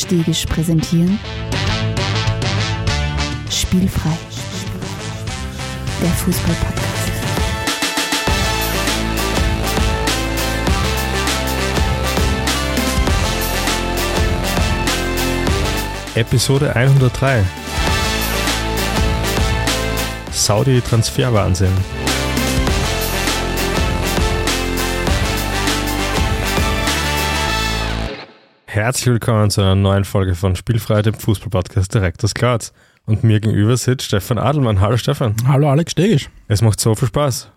Stegisch präsentieren Spielfrei, der Fußball-Podcast. Episode 103. Saudi Herzlich willkommen zu einer neuen Folge von Spielfrei, dem Fußball-Podcast direkt aus Graz. Und mir gegenüber sitzt Stefan Adelmann. Hallo Stefan. Hallo Alex Stegisch. Es macht so viel Spaß.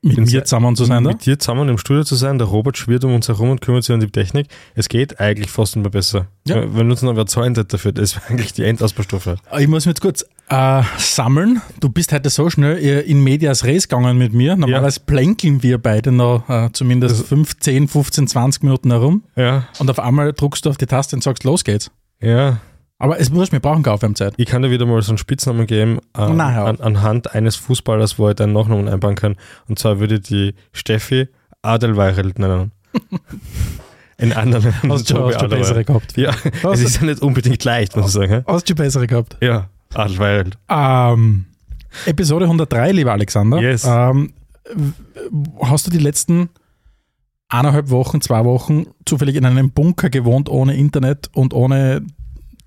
Mit Bin mir zusammen zu sein, da? Mit dir zusammen im Studio zu sein. Der Robert schwirrt um uns herum und kümmert sich um die Technik. Es geht eigentlich fast immer besser. Ja. Wenn uns noch wer zahlen dafür, das wäre eigentlich die Endausbaustufe. Ich muss mich jetzt kurz äh, sammeln. Du bist heute so schnell äh, in Medias Res gegangen mit mir. Normalerweise plänkeln wir beide noch äh, zumindest 5, 10, 15, 20 Minuten herum. Ja, Und auf einmal druckst du auf die Taste und sagst, los geht's. ja. Aber es muss, wir brauchen Aufwärmzeit. Ich kann dir wieder mal so einen Spitznamen geben, äh, Na, hör auf. an, anhand eines Fußballers, wo ich deinen Nachnamen einbauen kann. Und zwar würde ich die Steffi Adelweireld nennen. In anderen Hast du hast du bessere gehabt? Ja, es Hast, ist ja nicht unbedingt leicht, muss ich sagen. hast du bessere gehabt? Ja, Adelweireld. Ähm, Episode 103, lieber Alexander. Yes. Ähm, hast du die letzten eineinhalb Wochen, zwei Wochen zufällig in einem Bunker gewohnt, ohne Internet und ohne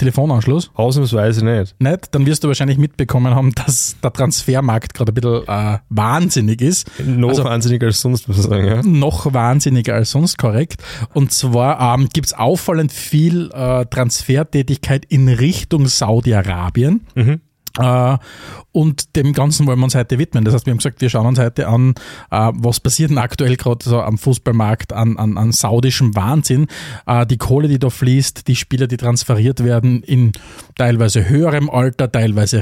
Telefonanschluss? Ausnahmsweise nicht. Nicht? Dann wirst du wahrscheinlich mitbekommen haben, dass der Transfermarkt gerade ein bisschen äh, wahnsinnig ist. Noch Also- wahnsinniger als sonst, muss ich sagen. Ja? Noch wahnsinniger als sonst, korrekt. Und zwar ähm, gibt es auffallend viel äh, Transfertätigkeit in Richtung Saudi-Arabien. Mhm. Äh, und dem Ganzen wollen wir uns heute widmen. Das heißt, wir haben gesagt, wir schauen uns heute an, äh, was passiert denn aktuell gerade so am Fußballmarkt an, an, an saudischem Wahnsinn. Äh, die Kohle, die da fließt, die Spieler, die transferiert werden in teilweise höherem Alter, teilweise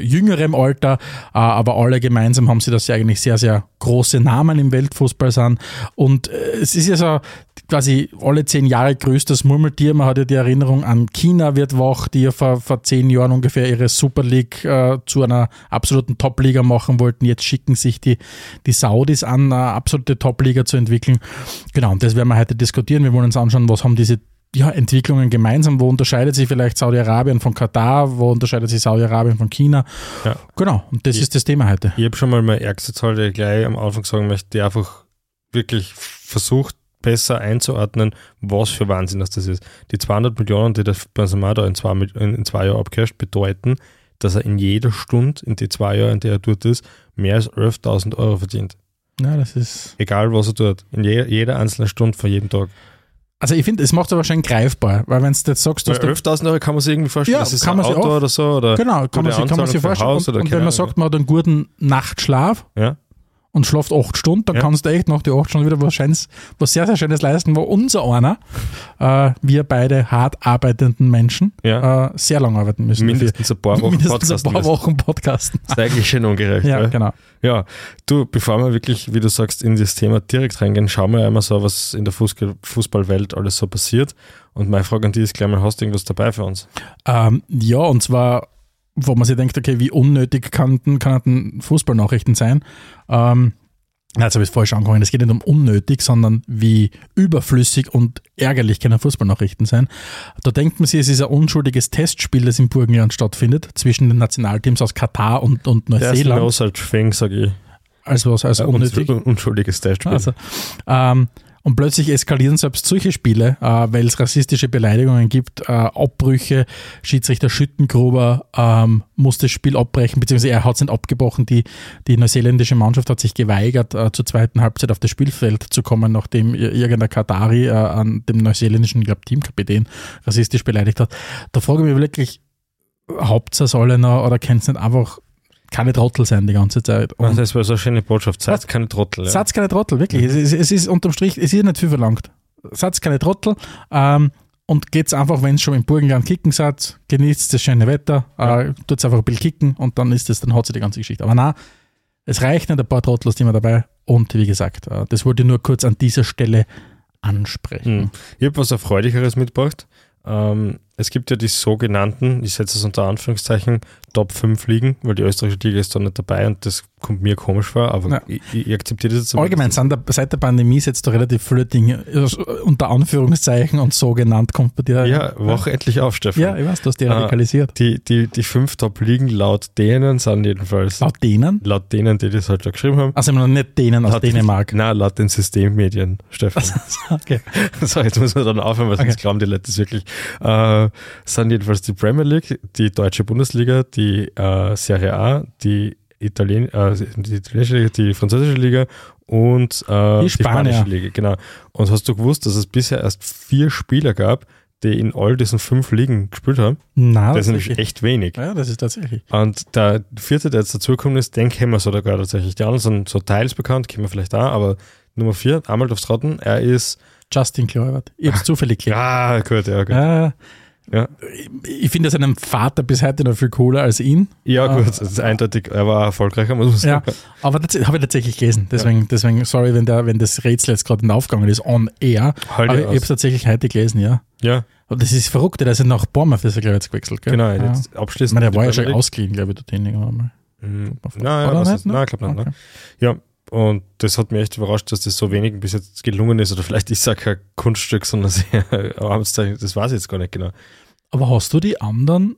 jüngerem Alter, aber alle gemeinsam haben sie, dass sie eigentlich sehr, sehr große Namen im Weltfußball sind. Und es ist ja so quasi alle zehn Jahre größtes Murmeltier. Man hat ja die Erinnerung an China wird wach, die ja vor, vor zehn Jahren ungefähr ihre Super League äh, zu einer absoluten Top-Liga machen wollten. Jetzt schicken sich die, die Saudis an, eine absolute Top-Liga zu entwickeln. Genau, und das werden wir heute diskutieren. Wir wollen uns anschauen, was haben diese ja, Entwicklungen gemeinsam. Wo unterscheidet sich vielleicht Saudi-Arabien von Katar? Wo unterscheidet sich Saudi-Arabien von China? Ja. Genau, und das Ja. ist das Thema heute. Ich habe schon mal meine ärgste Zahl, die ich gleich am Anfang sagen möchte, die einfach wirklich versucht, besser einzuordnen, was für Wahnsinn das, das ist. Die 200 Millionen, die der Benzema da in zwei, in, in zwei Jahren abcasht, bedeuten, dass er in jeder Stunde, in die zwei Jahre, in der er dort ist, mehr als 11.000 Euro verdient. Ja, das ist. Egal, was er tut. In je, jeder einzelnen Stunde von jedem Tag. Also ich finde, es macht aber schon greifbar, weil wenn du jetzt sagst, dass Weil du 11.000 Euro kann man sich irgendwie vorstellen, Ja, das ist kann ein Auto auch- oder so. Oder Genau, kann man, sich, kann man sich vorstellen. Und, und wenn man sagt, man hat einen guten Nachtschlaf Ja. Und schlaft acht Stunden, dann Ja. kannst du echt nach die acht Stunden wieder was, Schönes, was sehr, sehr Schönes leisten, wo unser einer, äh, wir beide hart arbeitenden Menschen, Ja. äh, sehr lange arbeiten müssen. mindestens ein paar Wochen mindestens Podcast ein paar. Wochen podcasten. Das ist eigentlich schon ungerecht. Ja, gell? genau. Ja, du, bevor wir wirklich, wie du sagst, in das Thema direkt reingehen, schauen wir einmal so, was in der Fußball Fußballwelt alles so passiert. Und meine Frage an dich ist gleich mal, hast du irgendwas dabei für uns? Ähm, ja, und zwar, wo man sich denkt, okay, wie unnötig kann, kann Fußballnachrichten sein. Ähm, jetzt habe ich es falsch angefangen. Es geht nicht um unnötig, sondern wie überflüssig und ärgerlich können Fußballnachrichten sein. Da denkt man sich, es ist ein unschuldiges Testspiel, das im Burgenland stattfindet, zwischen den Nationalteams aus Katar und, und Der ist no Neuseeland. such thing, sage ich. Also was, Äh, unnötig. un- unschuldiges Testspiel. Also, ähm, und plötzlich eskalieren selbst solche Spiele, äh, weil es rassistische Beleidigungen gibt, äh, Abbrüche. Schiedsrichter Schüttengruber ähm, muss das Spiel abbrechen, beziehungsweise er hat es nicht abgebrochen. Die, die neuseeländische Mannschaft hat sich geweigert, äh, zur zweiten Halbzeit auf das Spielfeld zu kommen, nachdem ir- irgendein Katari äh, an dem neuseeländischen glaub, Teamkapitän rassistisch beleidigt hat. Da frage ich mich wirklich, habt ihr es noch oder könnt ihr nicht einfach keine Trottel sein die ganze Zeit? Und- Also das war so eine schöne Botschaft. Was? keine Trottel. Ja. Satz keine Trottel, wirklich. Es, ist, es ist unterm Strich, es ist nicht viel verlangt. Satz keine Trottel. Ähm, und geht's einfach, wenn es schon im Burgenland kicken seid, genießt das schöne Wetter, äh, tut's einfach ein bisschen kicken und dann ist es, dann hat sie die ganze Geschichte. Aber na, es reicht nicht, ein paar Trottel sind wir dabei. Und wie gesagt, äh, das wollte ich nur kurz an dieser Stelle ansprechen. Hm. Ich habe was Erfreulicheres mitgebracht. Ähm, es gibt ja die sogenannten, ich setze es unter Anführungszeichen, Top 5 Ligen, weil die österreichische Liga ist da nicht dabei und das kommt mir komisch vor, aber Ja. ich, ich akzeptiere das jetzt. Allgemein sind da, seit der Pandemie setzt du relativ viele Dinge äh, unter Anführungszeichen und so genannt kommt bei dir. Ja, wach endlich auf, Stefan. Ja, ich weiß, du hast die Ah. radikalisiert. Die, die, die fünf Top-Ligen laut denen sind jedenfalls, Laut denen? laut denen, die das halt da geschrieben haben, Also noch nicht denen aus laut- Dänemark. Nein, laut den Systemmedien, Stefan. okay. so, jetzt muss man dann aufhören, weil sonst Okay. glauben die Leute das wirklich. Äh, sind jedenfalls die Premier League, die deutsche Bundesliga, die äh, Serie A, die, Italien, äh, die italienische Liga, die französische Liga und äh, Die die, spanische Liga. Genau. Und hast du gewusst, dass es bisher erst vier Spieler gab, die in all diesen fünf Ligen gespielt haben? Na, das ist nämlich echt wenig. Ja, das ist tatsächlich. Und der vierte, der jetzt dazugekommen ist, den kennen wir sogar tatsächlich. Die anderen sind so teils bekannt, kennen wir vielleicht auch, aber Nummer vier, einmal aufs Rotten, er ist, Justin Kluivert. Ich hab's zufällig gekriegt. ja, gut, ja, gut. Ja. Ja. Ich, ich finde seinen Vater bis heute noch viel cooler als ihn. Ja, gut, das ist eindeutig, er war erfolgreicher, muss man Ja, sagen. aber das habe ich tatsächlich gelesen. Deswegen, deswegen sorry, wenn, der, wenn das Rätsel jetzt gerade aufgegangen ist, on air. Halt aber ja ich habe es tatsächlich heute gelesen, ja. Ja, Aber das ist verrückt, der ist ja nach Bournemouth ist er, glaube ich, jetzt gewechselt, gell? genau. Ja. Jetzt Ich abschließend. meine, der war ja schon ausgeliehen, glaube ich, dort irgendwann mal. Mhm. Nein, ja, was nicht, ist, ne? nein, ich glaube nicht. Okay. Ne? Ja, und das hat mich echt überrascht, dass das so wenigen bis jetzt gelungen ist. Oder vielleicht ist es auch kein Kunststück, sondern sehr Arbeitszeichen. Das weiß ich jetzt gar nicht genau. Aber hast du die anderen,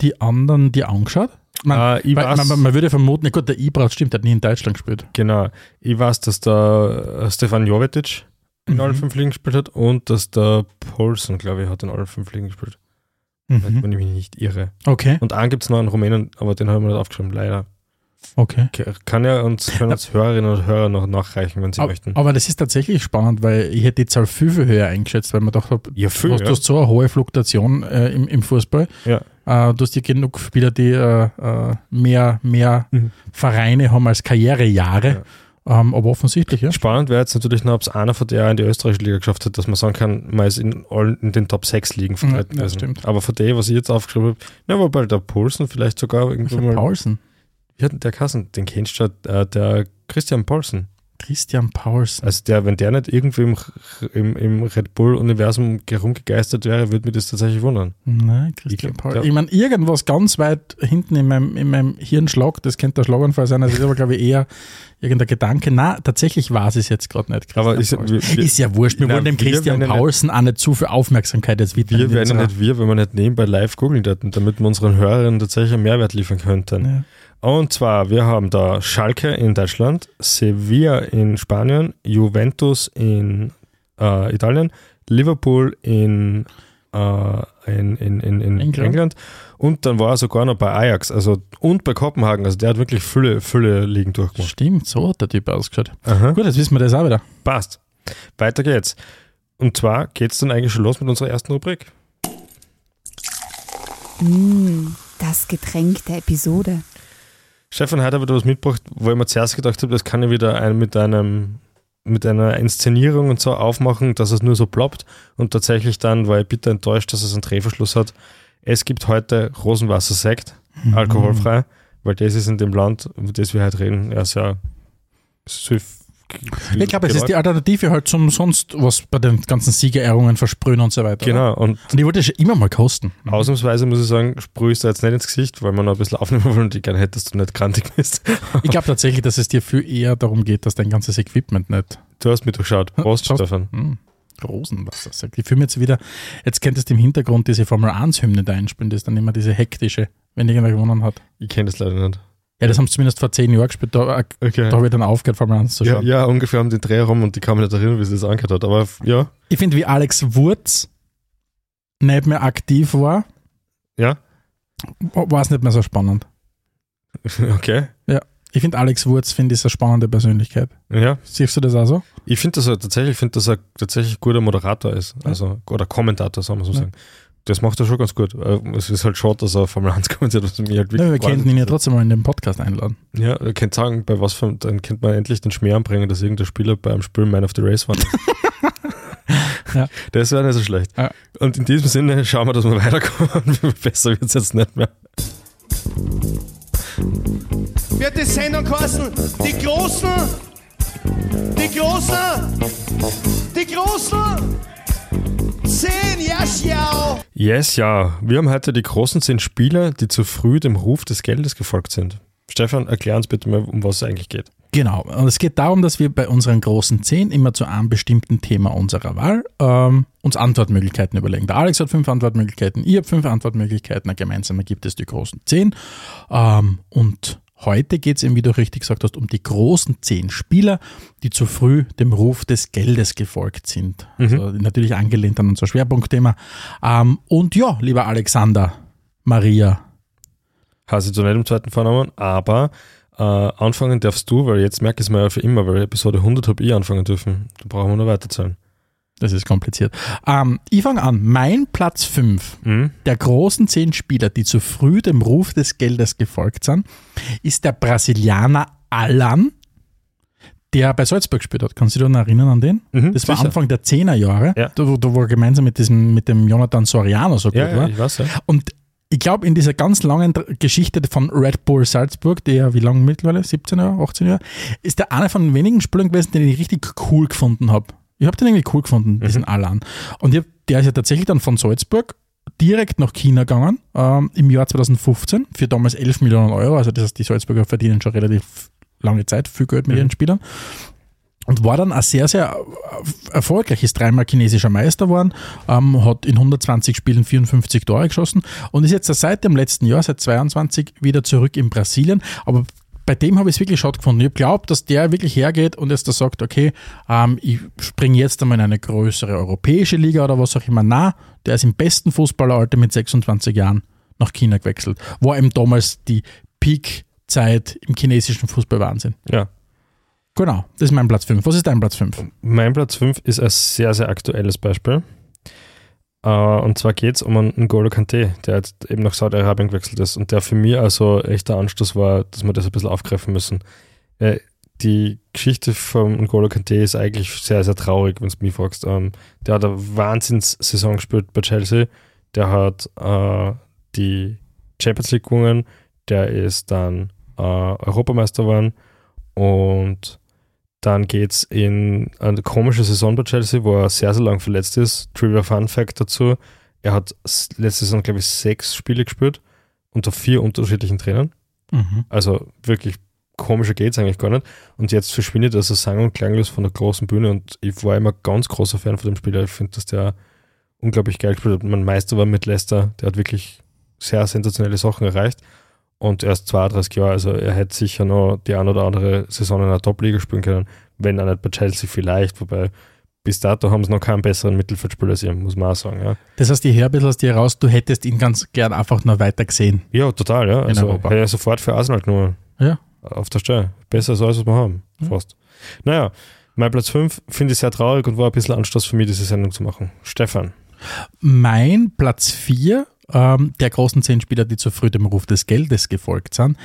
die anderen dir angeschaut? Man, Äh, weiß, man, man würde vermuten, ja gut, der Ibra stimmt, der hat nie in Deutschland gespielt. genau. Ich weiß, dass der äh, Stefan Jovetic in Mhm. allen fünf Ligen gespielt hat und dass der Paulsen, glaube ich, hat in allen fünf Ligen gespielt. Mhm. Wenn ich mich nicht irre. Okay, Und einen gibt es noch einen Rumänen, aber den haben wir nicht aufgeschrieben, leider. Okay. Kann ja uns, können uns Hörerinnen und Hörer noch nachreichen, wenn sie Aber, möchten. aber das ist tatsächlich spannend, weil ich hätte die Zahl viel, viel höher eingeschätzt, weil man habe, Ja, viel, du hast, ja. du hast so eine hohe Fluktuation äh, im, im Fußball. Ja. Äh, du hast ja genug Spieler, die äh, äh, mehr, mehr Mhm. Vereine haben als Karrierejahre. Ähm, aber offensichtlich, ja. Spannend wäre jetzt natürlich noch, ob es einer von der in die österreichische Liga geschafft hat, dass man sagen kann, man ist in, allen, in den Top 6 Ligen vertreten. ja, gewesen. stimmt. Aber von dem, was ich jetzt aufgeschrieben habe, ja, wobei der Pulsen vielleicht sogar irgendwo mal. Paulsen. Denn der Kassen? Den kennst du ja, äh, der Christian Paulsen. Christian Paulsen. Also der, wenn der nicht irgendwie im, im, im Red Bull-Universum herumgegeistert wäre, würde mich das tatsächlich wundern. Nein, Christian Paulsen. Ich meine, irgendwas ganz weit hinten in meinem, in meinem Hirnschlag, das könnte der Schlaganfall sein, das ist aber, glaube ich, eher irgendein Gedanke. Na, tatsächlich ich es jetzt gerade nicht. Christian Aber ist, wir, ist ja wurscht, wir Na, wollen dem wir Christian ja Paulsen auch nicht zu viel Aufmerksamkeit jetzt widmen. wir wären ja nicht wir, wenn wir nicht nebenbei live googeln hätten, damit wir unseren Hörerinnen tatsächlich einen Mehrwert liefern könnten. Ja. Und zwar, wir haben da Schalke in Deutschland, Sevilla in Spanien, Juventus in äh, Italien, Liverpool in, äh, in, in, in, in England. England. und dann war er sogar noch bei Ajax also, und bei Kopenhagen. Also der hat wirklich viele, viele Ligen durchgemacht. Stimmt, so hat der Typ ausgeschaut. Aha. Gut, jetzt wissen wir das auch wieder. Passt. Weiter geht's. Und zwar geht's dann eigentlich schon los mit unserer ersten Rubrik. Mm, das Getränk der Episode. Stefan hat aber was mitgebracht, wo ich mir zuerst gedacht habe, das kann ich wieder ein, mit einem mit einer Inszenierung und so aufmachen, dass es nur so ploppt und tatsächlich dann war ich bitter enttäuscht, dass es einen Drehverschluss hat. Es gibt heute Rosenwassersekt, alkoholfrei, weil das ist in dem Land, über das wir heute reden, ja sehr süff. Ich glaube, es ist die Alternative halt zum sonst, was bei den ganzen Siegerehrungen versprühen und so weiter. Genau, und Und ich wollte schon immer mal kosten. ausnahmsweise muss ich sagen, sprühe ich da jetzt nicht ins Gesicht, weil man noch ein bisschen aufnehmen wollen und ich gerne hätte, dass du nicht krantig bist. Ich glaube tatsächlich, dass es dir viel eher darum geht, dass dein ganzes Equipment nicht. Du hast mich durchschaut. Prost, Prost. Stefan. Hm, Rosenwasser sagt. Ich fühle mir jetzt wieder, jetzt könntest du im Hintergrund diese Formel 1-Hymne da einspielen, das ist dann immer diese hektische, wenn irgendwer gewonnen hat. Ich kenne das leider nicht. Ja, das haben sie zumindest vor zehn Jahren gespielt, da, Okay. da habe ich dann aufgehört, Formel 1 zu Ja, schauen. ja, ungefähr um den Dreh herum und ich kann mich nicht erinnern, wie sie das angehört hat. Aber ja, Ich finde, wie Alex Wurz nicht mehr aktiv war, ja, war es nicht mehr so spannend. okay. Ich finde, Alex Wurz finde ich eine spannende Persönlichkeit. Ja, Siehst du das auch so? ich finde, dass er tatsächlich, ich finde, dass er tatsächlich ein guter Moderator ist. Also, oder Kommentator, sagen wir so Ja. sagen. Das macht er schon ganz gut. Äh, Es ist halt schade, dass er Formel 1 kommentiert, was mir halt Ja, wir wirklich könnten ihn ja trotzdem mal in den Podcast einladen. Ja, ihr könnt sagen, bei was für, dann könnte man endlich den Schmäh anbringen, dass irgendein Spieler beim Spiel Man of the Race war. Ja. Das wäre nicht so schlecht. Ja. Und in diesem Sinne schauen wir, dass wir weiterkommen. Besser wird es jetzt nicht mehr. wird die Sendung kosten. Die Großen, die Großen, die Großen 10, yes, ja. Yes, ja. Wir haben heute die großen zehn Spieler, die zu früh dem Ruf des Geldes gefolgt sind. Stefan, erklär uns bitte mal, um was es eigentlich geht. Genau. Und es geht darum, dass wir bei unseren großen zehn immer zu einem bestimmten Thema unserer Wahl ähm, uns Antwortmöglichkeiten überlegen. Der Alex hat fünf Antwortmöglichkeiten, ihr habt fünf Antwortmöglichkeiten, gemeinsam gibt es die großen zehn. Ähm, und heute geht es eben, wie du richtig gesagt hast, um die großen zehn Spieler, die zu früh dem Ruf des Geldes gefolgt sind. Also natürlich angelehnt an unser Schwerpunktthema. Ähm, und ja, lieber Alexander, Maria, Hast du zu nicht im zweiten Vornamen, aber äh, anfangen darfst du, weil jetzt merke ich es mir ja für immer, weil Episode 100 habe ich anfangen dürfen. Da brauchen wir noch weiterzählen. Das ist kompliziert. Ähm, ich fange an. Mein Platz 5 Mhm. der großen zehn Spieler, die zu früh dem Ruf des Geldes gefolgt sind, ist der Brasilianer Alan, der bei Salzburg gespielt hat. Kannst du dich noch erinnern an den? Mhm, Das war sicher. Anfang der 10er Jahre, Ja. da, wo- er gemeinsam mit, diesem, mit dem Jonathan Soriano so gut Ja, ja, war. ich weiß ja. Und ich glaube, in dieser ganz langen Geschichte von Red Bull Salzburg, der ja wie lange mittlerweile, 17 Jahre, 18 Jahre, ist der einer von den wenigen Spielern gewesen, den ich richtig cool gefunden habe. Ich habe den irgendwie cool gefunden, diesen Alan. Und hab, der ist ja tatsächlich dann von Salzburg direkt nach China gegangen, ähm, im Jahr 2015, für damals 11 Millionen Euro. Also das heißt, die Salzburger verdienen schon relativ lange Zeit viel Geld mit ihren Spielern. Und war dann ein sehr, sehr erfolgreich, ist dreimal chinesischer Meister geworden, ähm, hat in 120 Spielen 54 Tore geschossen und ist jetzt seit dem letzten Jahr, seit 22, wieder zurück in Brasilien. Aber bei dem habe ich es wirklich schade gefunden. Ich glaube, dass der wirklich hergeht und jetzt da sagt, okay, ähm, ich springe jetzt einmal in eine größere europäische Liga oder was auch immer. Na, der ist im besten Fußballeralter mit 26 Jahren nach China gewechselt. War eben damals die Peak-Zeit im chinesischen Fußballwahnsinn. Ja. Genau, das ist mein Platz 5. Was ist dein Platz 5? Mein Platz 5 ist ein sehr, sehr aktuelles Beispiel. Äh, und zwar geht es um einen N'Golo Kante, der jetzt eben nach Saudi-Arabien gewechselt ist und der für mich also echter Anstoß war, dass wir das ein bisschen aufgreifen müssen. Äh, die Geschichte von N'Golo Kante ist eigentlich sehr, sehr traurig, wenn du mich fragst. Ähm, der hat eine Wahnsinnssaison gespielt bei Chelsea. Der hat äh, die Champions League gewonnen. Der ist dann äh, Europameister geworden. Und dann geht es in eine komische Saison bei Chelsea, wo er sehr, sehr lang verletzt ist. Trivia Fun Fact dazu: Er hat letzte Saison, glaube ich, sechs Spiele gespielt unter vier unterschiedlichen Trainern. Mhm. Also wirklich komischer geht es eigentlich gar nicht. Und jetzt verschwindet er so sang- und klanglos von der großen Bühne. Und ich war immer ganz großer Fan von dem Spieler. Ich finde, dass der unglaublich geil gespielt hat. Mein Meister war mit Leicester. Der hat wirklich sehr sensationelle Sachen erreicht. Und er ist 32 Jahre, also er hätte sicher noch die ein oder andere Saison in einer Top-Liga spielen können, wenn er nicht bei Chelsea vielleicht, wobei bis dato haben sie noch keinen besseren Mittelfeldspieler als ihr, muss man auch sagen. Ja, Das heißt, ein bisschen aus dir raus, du hättest ihn ganz gern einfach noch weiter gesehen. ja total, ja. Also hätte er sofort für Arsenal genommen. Ja. Auf der Stelle. Besser als alles, was wir haben. Fast. Naja, mein Platz 5 finde ich sehr traurig und war ein bisschen Anstoß für mich, diese Sendung zu machen. Stefan. Mein Platz 4 ähm, der großen zehn Spieler, die zu früh dem Ruf des Geldes gefolgt sind,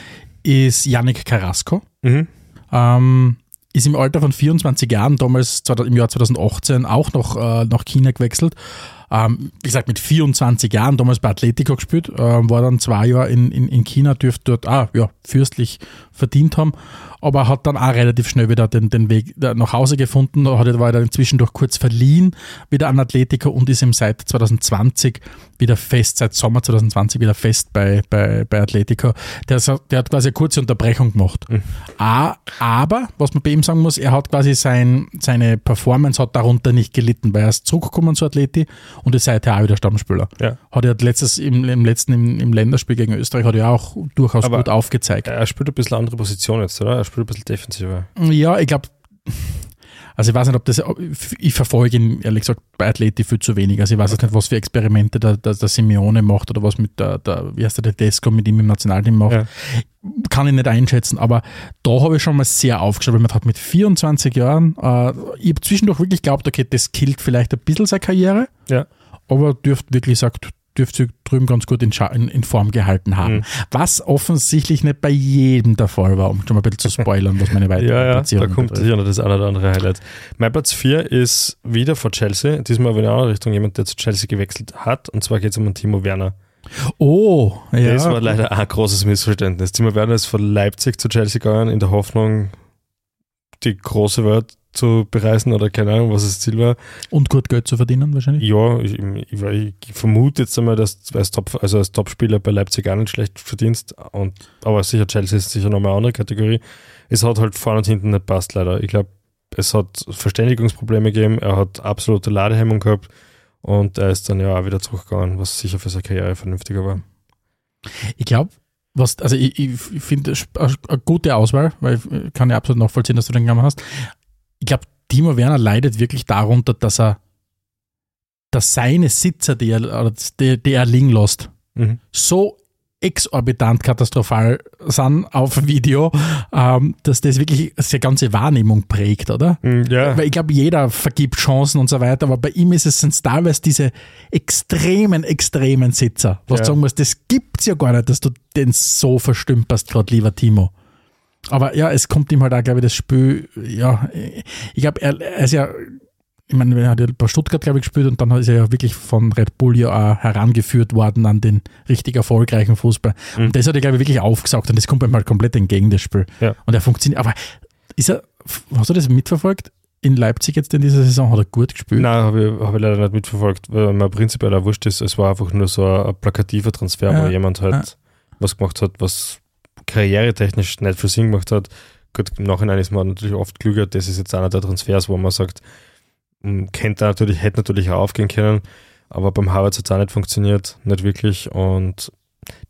ist Yannick Carrasco. Mhm. Ähm, ist im Alter von 24 Jahren, damals im Jahr 2018, auch noch äh, nach China gewechselt. Ähm, wie gesagt, mit 24 Jahren, damals bei Atletico gespielt, äh, war dann zwei Jahre in, in, in China, dürfte dort ah, ja, fürstlich verdient haben, aber hat dann auch relativ schnell wieder den, den Weg nach Hause gefunden, hat war dann zwischendurch kurz verliehen wieder an Atletico und ist ihm seit 2020 wieder fest, seit Sommer 2020 wieder fest bei, bei, bei Atletico. Der, der hat quasi eine kurze Unterbrechung gemacht. A- Aber, was man bei ihm sagen muss, er hat quasi sein, seine Performance hat darunter nicht gelitten, weil er ist zurückgekommen zu Atleti und ist seither auch wieder Stammspieler. Ja. Hat er letztes, im, im letzten, im, im Länderspiel gegen Österreich, hat er auch durchaus Aber- gut aufgezeigt. Er spielt ein bisschen andere Position jetzt, oder? Er spielt ein bisschen defensiver. Ja, ich glaube, also ich weiß nicht, ob das, ich verfolge ihn ehrlich gesagt bei Athleti viel zu wenig. Also ich weiß jetzt nicht, was für Experimente der, der, der Simeone macht oder was mit der, der wie heißt der, der Desco mit ihm im Nationalteam macht. Ja. Kann ich nicht einschätzen, aber da habe ich schon mal sehr aufgeschaut, weil man hat mit 24 Jahren, äh, ich habe zwischendurch wirklich geglaubt, okay, das killt vielleicht ein bisschen seine Karriere, Ja. aber dürfte wirklich sagt, dürfte drüben ganz gut in, in, Form gehalten haben. Mhm. Was offensichtlich nicht bei jedem der Fall war, um schon mal ein bisschen zu spoilern, was meine weiteren Ja, ja, da Platzierungen kommt betrifft. sicher noch das eine oder andere Highlight. Mein Platz 4 ist wieder vor Chelsea, diesmal aber in eine andere Richtung, jemand, der zu Chelsea gewechselt hat, und zwar geht es um den Timo Werner. Oh, ja. Das war leider ein großes Missverständnis. Timo Werner ist von Leipzig zu Chelsea gegangen, in der Hoffnung, die große Welt zu bereisen oder keine Ahnung, was das Ziel war. Und gut Geld zu verdienen wahrscheinlich. Ja, ich, ich, ich vermute jetzt einmal, dass du als, Top, also als Topspieler bei Leipzig auch nicht schlecht verdienst. Und, aber sicher, Chelsea ist sicher nochmal eine andere Kategorie. Es hat halt vorne und hinten nicht passt, leider. Ich glaube, es hat Verständigungsprobleme gegeben, er hat absolute Ladehemmung gehabt und er ist dann ja auch wieder zurückgegangen, was sicher für seine Karriere vernünftiger war. Ich glaube, was, also ich, ich finde eine gute Auswahl, weil ich kann ja absolut nachvollziehen, dass du den genommen hast. Ich glaube, Timo Werner leidet wirklich darunter, dass er, dass seine Sitzer, die er, die, die er liegen lässt, mhm. so exorbitant katastrophal sind auf Video, ähm, dass das wirklich seine ganze Wahrnehmung prägt, oder? Mm, ja. Weil ich glaube, jeder vergibt Chancen und so weiter, aber bei ihm ist es sind teilweise diese extremen, extremen Sitzer, was ja. du sagen musst, das gibt es ja gar nicht, dass du den so verstümperst, gerade lieber Timo. Aber ja, es kommt ihm halt auch, glaube ich, das Spiel, ja, ich glaube, er, er ist ja ich meine, er hat ja bei Stuttgart, glaube ich, gespielt und dann ist er ja wirklich von Red Bull ja auch herangeführt worden an den richtig erfolgreichen Fußball. Mhm. Und das hat er, glaube ich, wirklich aufgesaugt und das kommt ihm halt komplett entgegen, das Spiel. Ja. Und er funktioniert. Aber ist er, hast du das mitverfolgt? In Leipzig jetzt in dieser Saison hat er gut gespielt? Nein, habe ich, hab ich leider nicht mitverfolgt, weil mir prinzipiell auch wurscht ist. Es war einfach nur so ein, plakativer Transfer, ja. wo jemand halt ja. was gemacht hat, was karrieretechnisch nicht für Sinn gemacht hat. Gut, im Nachhinein ist man natürlich oft klüger. Das ist jetzt einer der Transfers, wo man sagt, kennt er natürlich, hätte natürlich auch aufgehen können, aber beim Harvard hat es auch nicht funktioniert, nicht wirklich. Und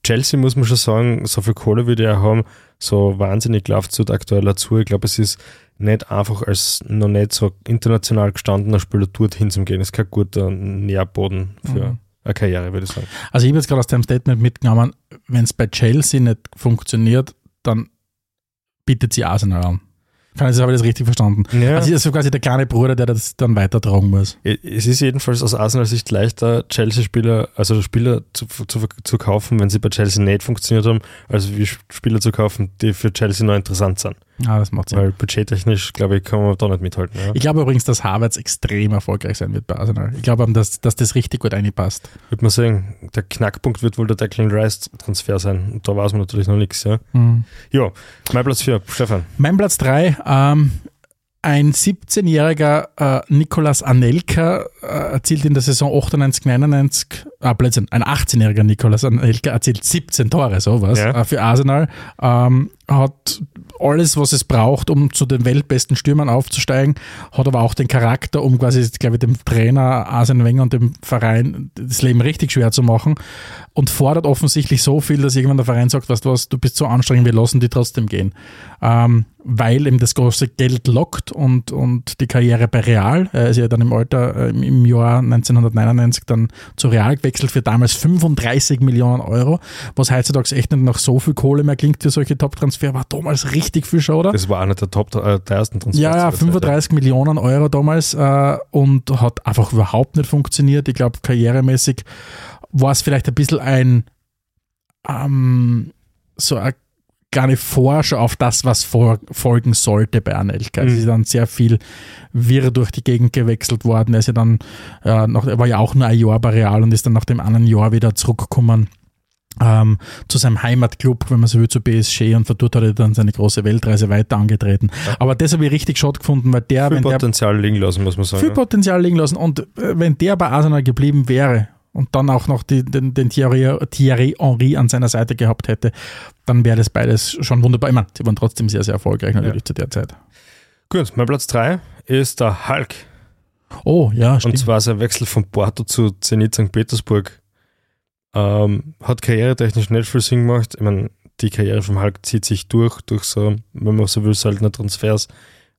Chelsea muss man schon sagen, so viel Kohle die auch haben, so wahnsinnig läuft es aktuell dazu. Ich glaube, es ist nicht einfach als noch nicht so international gestandener Spieler dorthin zu gehen. Es ist kein guter Nährboden für mhm. Eine Karriere, würde ich sagen. Also ich habe jetzt gerade aus deinem Statement mitgenommen, wenn es bei Chelsea nicht funktioniert, dann bietet sie Arsenal an. Kann ich, habe ich das richtig verstanden? Ja. Also ist so quasi der kleine Bruder, der das dann weitertragen muss. Es ist jedenfalls aus Arsenal Sicht leichter, Chelsea-Spieler, also Spieler zu, zu, zu kaufen, wenn sie bei Chelsea nicht funktioniert haben, als Spieler zu kaufen, die für Chelsea noch interessant sind. Ah, das macht Sinn. Weil budgettechnisch, glaube ich, kann man da nicht mithalten. Ja. Ich glaube übrigens, dass Harvards extrem erfolgreich sein wird bei Arsenal. Ich glaube, dass, dass das richtig gut reinpasst. Wird man sagen, der Knackpunkt wird wohl der Declan Rice-Transfer sein. Und da weiß man natürlich noch nichts. Ja, mhm. ja mein Platz 4, Stefan. Mein Platz 3, ähm, ein 17-jähriger äh, Nikolas Anelka äh, erzielt in der Saison 98, 99, ah, Blödsinn, ein 18-jähriger Nikolas Anelka erzielt 17 Tore, sowas, ja. äh, für Arsenal. Ähm, hat alles, was es braucht, um zu den weltbesten Stürmern aufzusteigen, hat aber auch den Charakter, um quasi, glaube ich, dem Trainer Arsene Wenger und dem Verein das Leben richtig schwer zu machen und fordert offensichtlich so viel, dass irgendwann der Verein sagt, weißt du was, du bist so anstrengend, wir lassen die trotzdem gehen. Ähm, weil ihm das große Geld lockt und, und die Karriere bei Real, er ist ja dann im Alter, äh, im Jahr 1999 dann zu Real gewechselt für damals 35 Millionen Euro, was heutzutage echt nicht nach so viel Kohle mehr klingt für solche Top-Transfer, war damals richtig viel schon, oder? Das war einer der Top, äh, teuersten Transfers. Ja, ja, 35 Zeit. Millionen Euro damals äh, und hat einfach überhaupt nicht funktioniert. Ich glaube, karrieremäßig war es vielleicht ein bisschen ein ähm, so ein keine Vorschau auf das, was vor, folgen sollte bei Anelka. Mhm. Es ist dann sehr viel wirr durch die Gegend gewechselt worden. Er ist ja dann, äh, noch, er war ja auch nur ein Jahr bei Real und ist dann nach dem anderen Jahr wieder zurückgekommen ähm, zu seinem Heimatclub, wenn man so will, zu BSG und von dort hat er dann seine große Weltreise weiter angetreten. Ja. Aber das habe ich richtig schott gefunden, weil der, viel wenn Potenzial liegen lassen, muss man sagen. Viel Potenzial liegen lassen und äh, wenn der bei Arsenal geblieben wäre und dann auch noch die, den, den Thierry, Thierry Henry an seiner Seite gehabt hätte, dann wäre das beides schon wunderbar. Ich meine, sie waren trotzdem sehr, sehr erfolgreich natürlich ja. zu der Zeit. Gut, mein Platz 3 ist der Hulk. Oh, ja, stimmt. Und zwar sein Wechsel von Porto zu Zenit St. Petersburg. Ähm, hat karrieretechnisch nicht viel Sinn gemacht. Ich meine, die Karriere vom Hulk zieht sich durch, durch so, wenn man so will, seltene Transfers.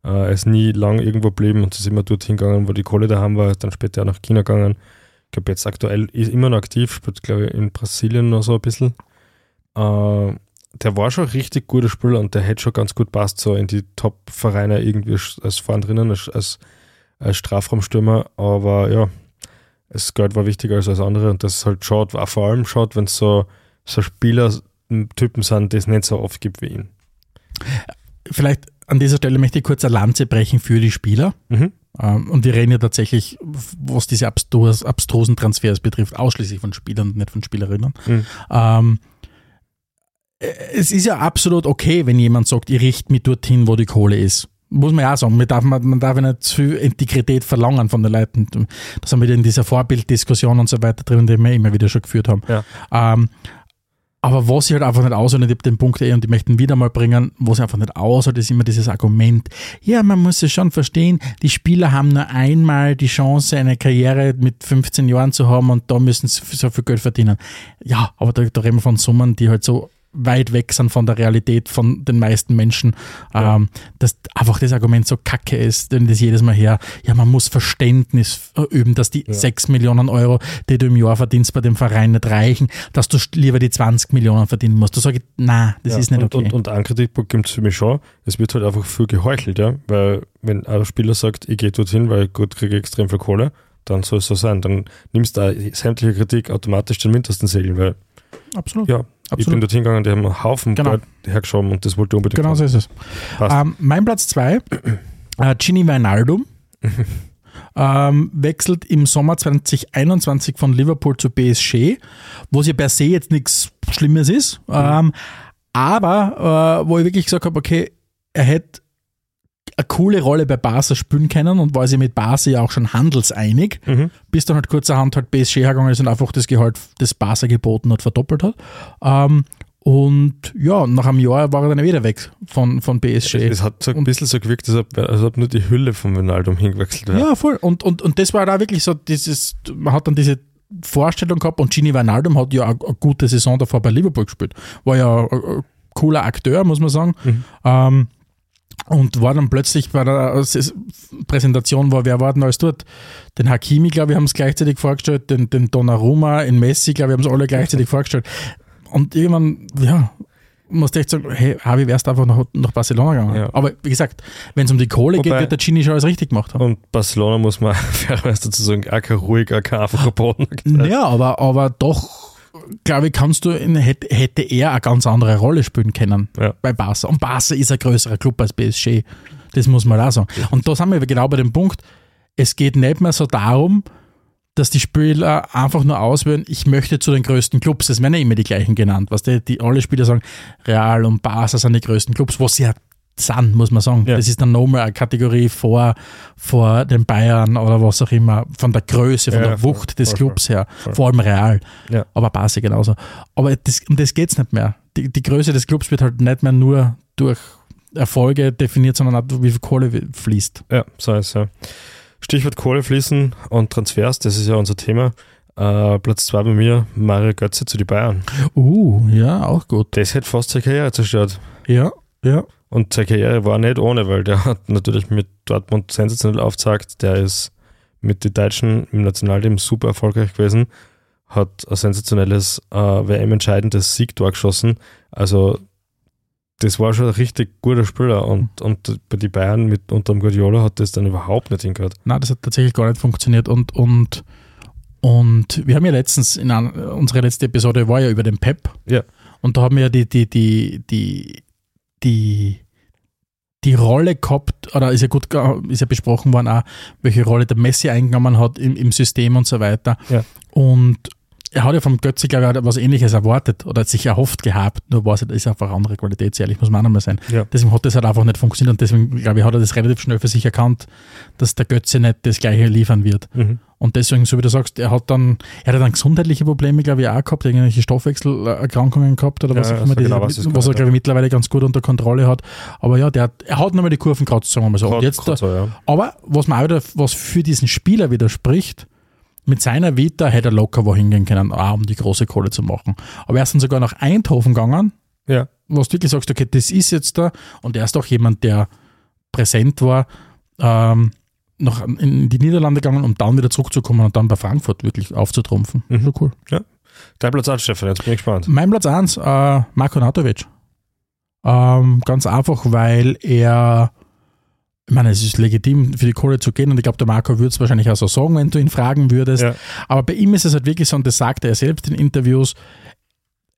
Äh, er ist nie lang irgendwo geblieben und ist immer dorthin gegangen, wo die Kohle da haben war, dann später auch nach China gegangen glaube jetzt aktuell ist immer noch aktiv, spielt glaube ich in Brasilien noch so ein bisschen. Äh, der war schon richtig guter Spieler und der hätte schon ganz gut passt so in die Top-Vereine irgendwie als vorn drinnen, als, als, als Strafraumstürmer, aber ja, das Geld war wichtiger als alles andere und das ist halt schade, auch vor allem schade, wenn es so, so Spieler-Typen sind, die es nicht so oft gibt wie ihn. Vielleicht an dieser Stelle möchte ich kurz eine Lanze brechen für die Spieler. Mhm. Ähm, und wir reden ja tatsächlich, was diese abstrusen Transfers betrifft, ausschließlich von Spielern und nicht von Spielerinnen. Mhm. Ähm, es ist ja absolut okay, wenn jemand sagt, ich richte mich dorthin, wo die Kohle ist. muss man ja auch sagen, man darf, man darf ja nicht zu viel Integrität verlangen von den Leuten. Das haben wir in dieser Vorbilddiskussion und so weiter drin, die wir immer wieder schon geführt haben. Ja. Ähm, aber was ich halt einfach nicht aushält, ich habe den Punkt eh und ich möchte ihn wieder mal bringen, was ich einfach nicht aushält, ist immer dieses Argument. Ja, man muss es schon verstehen, die Spieler haben nur einmal die Chance, eine Karriere mit 15 Jahren zu haben und da müssen sie so viel Geld verdienen. Ja, aber da, da reden wir von Summen, die halt so weit weg sind von der Realität von den meisten Menschen, Ja. ähm, dass einfach das Argument so kacke ist, denn das jedes Mal her, ja, man muss Verständnis üben, dass die Ja. 6 Millionen Euro, die du im Jahr verdienst bei dem Verein nicht reichen, dass du lieber die 20 Millionen verdienen musst. Sage ich, nein, das Ja, ist nicht und, okay. Und, und einen Kritikpunkt gibt es für mich schon. Es wird halt einfach viel geheuchelt, ja. Weil wenn ein Spieler sagt, ich gehe dorthin, weil gut kriege extrem viel Kohle, dann soll es so sein. Dann nimmst du da sämtliche Kritik automatisch den mindesten Segeln, weil Absolut. ja, ich bin dorthin gegangen, die haben einen Haufen Genau. Geld hergeschoben und das wollte ich unbedingt Genau haben. so ist es. Ähm, mein Platz 2, äh, Gini Wijnaldum, ähm, wechselt im Sommer 2021 von Liverpool zu PSG, wo sie per se jetzt nichts Schlimmes ist, ähm, aber äh, wo ich wirklich gesagt habe, okay, er hätte eine coole Rolle bei Barca spielen können und war sich mit Barca ja auch schon handelseinig, Mhm. bis dann halt kurzerhand halt PSG hergegangen ist und einfach das Gehalt des Barca geboten hat, verdoppelt hat. Ähm, und ja, nach einem Jahr war er dann wieder weg von, von PSG. Es, hat so ein bisschen so gewirkt, als ob, als ob nur die Hülle von Ronaldo hingewechselt wäre. Ja, voll. Und, und, und das war da wirklich so, dieses, man hat dann diese Vorstellung gehabt und Gini Wijnaldum hat ja eine, eine gute Saison davor bei Liverpool gespielt. War ja ein, ein cooler Akteur, muss man sagen. Mhm. Ähm, und war dann plötzlich bei der S- Präsentation, war, wer war denn alles dort? Den Hakimi, glaube ich, haben es gleichzeitig vorgestellt, den, den Donnarumma, in Messi, glaube ich, haben es alle gleichzeitig vorgestellt. Und irgendwann, ja, musste echt sagen, hey, Harvey, wärst einfach nach, nach Barcelona gegangen. Ja. Aber wie gesagt, wenn es um die Kohle geht, Wobei- wird der Gini schon alles richtig gemacht haben. Und Barcelona muss man fairerweise dazu sagen, auch kein ruhiger, kein einfacher Boden. Ja, aber, aber doch, glaube ich, kannst du, in, hätte, er eine ganz andere Rolle spielen können Ja. bei Barca. Und Barca ist ein größerer Club als PSG. Das muss man auch sagen. Und da sind wir genau bei dem Punkt, es geht nicht mehr so darum, dass die Spieler einfach nur auswählen, ich möchte zu den größten Clubs. Das werden ja immer die gleichen genannt. Was die, die alle Spieler sagen, Real und Barca sind die größten Clubs, was sie ja sind, muss man sagen. Ja. Das ist dann nochmal eine Kategorie vor, vor den Bayern oder was auch immer, von der Größe, von Ja, der voll, Wucht des voll, Clubs her. voll. Vor allem Real. Ja. Aber Barca genauso. Aber das, um das geht es nicht mehr. Die, die Größe des Clubs wird halt nicht mehr nur durch Erfolge definiert, sondern auch, wie viel Kohle fließt. Ja, so ist ja. Stichwort Kohle fließen und Transfers, das ist ja unser Thema. Äh, Platz zwei bei mir, Mario Götze zu die Bayern. Uh, ja, auch gut. Das hätte fast seine Karriere zerstört. Ja, ja. Und seine Karriere war nicht ohne, weil der hat natürlich mit Dortmund sensationell aufgezeigt. Der ist mit den Deutschen im Nationalteam super erfolgreich gewesen, hat ein sensationelles äh, WM-entscheidendes Siegtor geschossen. Also das war schon ein richtig guter Spieler und, und bei den Bayern mit unter dem Guardiola hat das dann überhaupt nicht hingehört. Nein, das hat tatsächlich gar nicht funktioniert. Und, und, und wir haben ja letztens, in einer, unsere letzte Episode war ja über den Pep. Ja. Und da haben wir ja die, die, die, die, die, die Rolle gehabt, oder ist ja gut, ist ja besprochen worden auch, welche Rolle der Messi eingenommen hat im, im System und so weiter. Ja. Und er hat ja vom Götze, glaube ich, was ähnliches erwartet oder sich erhofft gehabt, nur war es ist einfach eine andere Qualität, ehrlich, muss man auch nochmal sein. Ja. Deswegen hat das halt einfach nicht funktioniert und deswegen, glaube ich, hat er das relativ schnell für sich erkannt, dass der Götze nicht das Gleiche liefern wird. Mhm. Und deswegen, so wie du sagst, er hat dann, er hat dann gesundheitliche Probleme, glaube ich, auch gehabt, irgendwelche Stoffwechselerkrankungen gehabt oder was Ja, auch immer, die, genau, was was er, glaube ich, mittlerweile ganz gut unter Kontrolle hat. Aber ja, der hat, er hat nochmal die Kurven gekratzt, sagen wir mal so. Grad- jetzt, so, ja. aber was man auch wieder, was für diesen Spieler widerspricht, mit seiner Vita hätte er locker wohin gehen können, auch um die große Kohle zu machen. Aber er ist dann sogar nach Eindhoven gegangen, Ja. wo du wirklich sagst, okay, das ist jetzt da und er ist auch jemand, der präsent war, ähm, noch in die Niederlande gegangen, um dann wieder zurückzukommen und dann bei Frankfurt wirklich aufzutrumpfen. Mhm. Schon cool. Dein Platz 1, Stefan, jetzt bin ich gespannt. Mein Platz 1, äh, Marko Natovic. Ähm, ganz einfach, weil er, ich meine, es ist legitim für die Kohle zu gehen und ich glaube, der Marco würde es wahrscheinlich auch so sagen, wenn du ihn fragen würdest. Ja. Aber bei ihm ist es halt wirklich so, und das sagt er selbst in Interviews,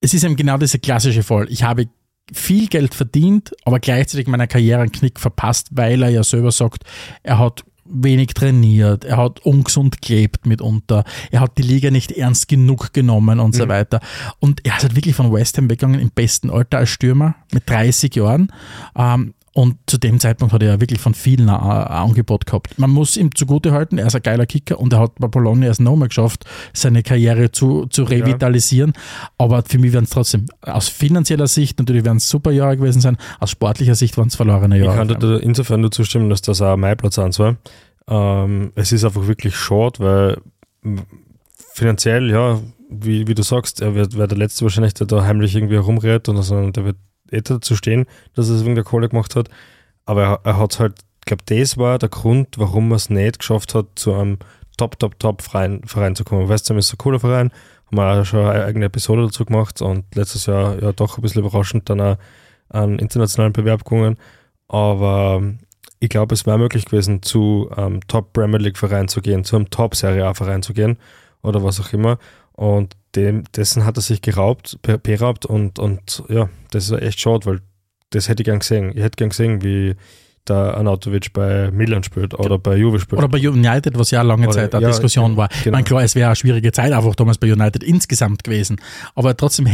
es ist eben genau dieser klassische Fall. Ich habe viel Geld verdient, aber gleichzeitig meiner Karriere einen Knick verpasst, weil er ja selber sagt, er hat wenig trainiert, er hat ungesund gelebt mitunter, er hat die Liga nicht ernst genug genommen und so Mhm. weiter. Und er ist halt wirklich von West Ham weggegangen im besten Alter als Stürmer mit 30 Jahren. Ähm, Und zu dem Zeitpunkt hat er ja wirklich von vielen ein, Angebot gehabt. Man muss ihm zugute halten, er ist ein geiler Kicker und er hat bei Bologna erst nochmal geschafft, seine Karriere zu, zu revitalisieren. Aber für mich werden es trotzdem aus finanzieller Sicht natürlich werden es super Jahre gewesen sein, aus sportlicher Sicht waren es verlorene Ich Jahre. kann dir insofern nur zustimmen, dass das auch mein Platz 1 war. Ähm, es ist einfach wirklich short, weil finanziell, ja, wie, wie du sagst, er wird, wäre der Letzte wahrscheinlich, der da heimlich irgendwie herumredet und sondern der wird eh dazu stehen, dass er es wegen der Kohle gemacht hat. Aber er, er hat halt, ich glaube, das war der Grund, warum er es nicht geschafft hat, zu einem Top, Top, Top Verein, Verein zu kommen. Weißt du, ist ein cooler Verein, haben wir auch schon eine eigene Episode dazu gemacht und letztes Jahr ja doch ein bisschen überraschend dann auch einen internationalen Bewerb gegangen. Aber ähm, ich glaube, es wäre möglich gewesen, zu einem Top Premier League Verein zu gehen, zu einem Top Serie A Verein zu gehen oder was auch immer. Und dem, dessen hat er sich geraubt, be- beraubt und, und ja, das ist echt schade, weil das hätte ich gern gesehen. Ich hätte gern gesehen, wie der Anatovic bei Milan spielt oder bei Juve spielt. Oder bei United, was ja lange Zeit eine ja, Diskussion war. Ich genau. meine, klar, es wäre eine schwierige Zeit einfach damals bei United insgesamt gewesen. Aber trotzdem,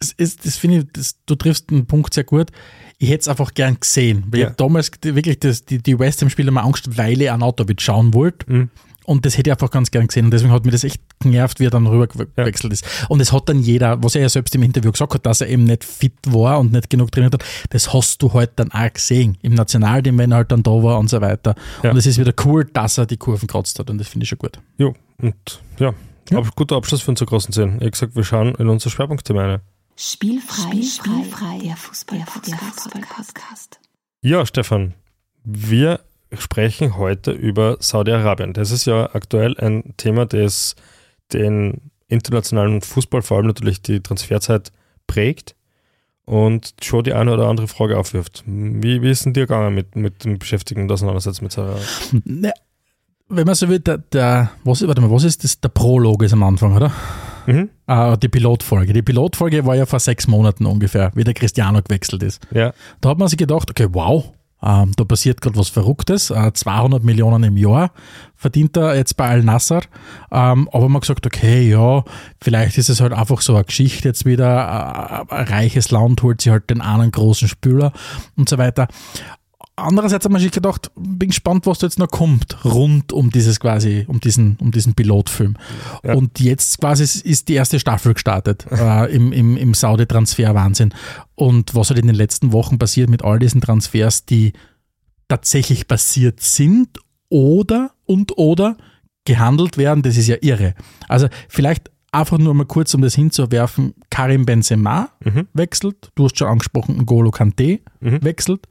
es ist, das finde ich, das, du triffst einen Punkt sehr gut. Ich hätte es einfach gern gesehen. Weil Ja. ich damals wirklich das, die, die West Ham-Spieler mal Angst, weil ich Anatovic schauen wollte. Mhm. Und das hätte ich einfach ganz gern gesehen. Und deswegen hat mir das echt genervt, wie er dann rüber gewechselt ist. Und es hat dann jeder, was er ja selbst im Interview gesagt hat, dass er eben nicht fit war und nicht genug trainiert hat, das hast du halt dann auch gesehen. Im Nationalteam, wenn er halt dann da war und so weiter. Ja. Und es ist wieder cool, dass er die Kurven kratzt hat. Und das finde ich schon gut. Jo, und ja, Ja. Ab, guter Abschluss für unsere großen Szenen. Ich habe gesagt, wir schauen in unser Schwerpunktthema rein. Spielfrei, Spielfrei, der Fußball-Podcast. Ja, Stefan, wir sprechen heute über Saudi-Arabien. Das ist ja aktuell ein Thema, das den internationalen Fußball, vor allem natürlich die Transferzeit, prägt und schon die eine oder andere Frage aufwirft. Wie, wie ist denn dir gegangen mit, mit dem Beschäftigen und Auseinandersetzen mit Saudi-Arabien? Ne, wenn man so will, der, der was, warte mal, was ist das? Der Prolog ist am Anfang, oder? Mhm. Ah, die Pilotfolge. Die Pilotfolge war ja vor sechs Monaten ungefähr, wie der Cristiano gewechselt ist. Ja, Da hat man sich gedacht, okay, wow, ähm, da passiert gerade was Verrücktes. Äh, 200 Millionen im Jahr verdient er jetzt bei Al-Nassr. Ähm, aber man hat gesagt, okay, ja, vielleicht ist es halt einfach so eine Geschichte jetzt wieder. Äh, ein reiches Land holt sich halt den einen großen Spieler und so weiter. Andererseits hat man sich gedacht, bin gespannt, was da jetzt noch kommt, rund um dieses quasi, um diesen, um diesen Pilotfilm. Ja. Und jetzt quasi ist die erste Staffel gestartet äh, im, im, im Saudi-Transfer-Wahnsinn. Und was halt in den letzten Wochen passiert mit all diesen Transfers, die tatsächlich passiert sind oder und oder gehandelt werden, das ist ja irre. Also vielleicht einfach nur mal kurz, um das hinzuwerfen, Karim Benzema Mhm. wechselt, du hast schon angesprochen, N'Golo Kante Mhm. wechselt,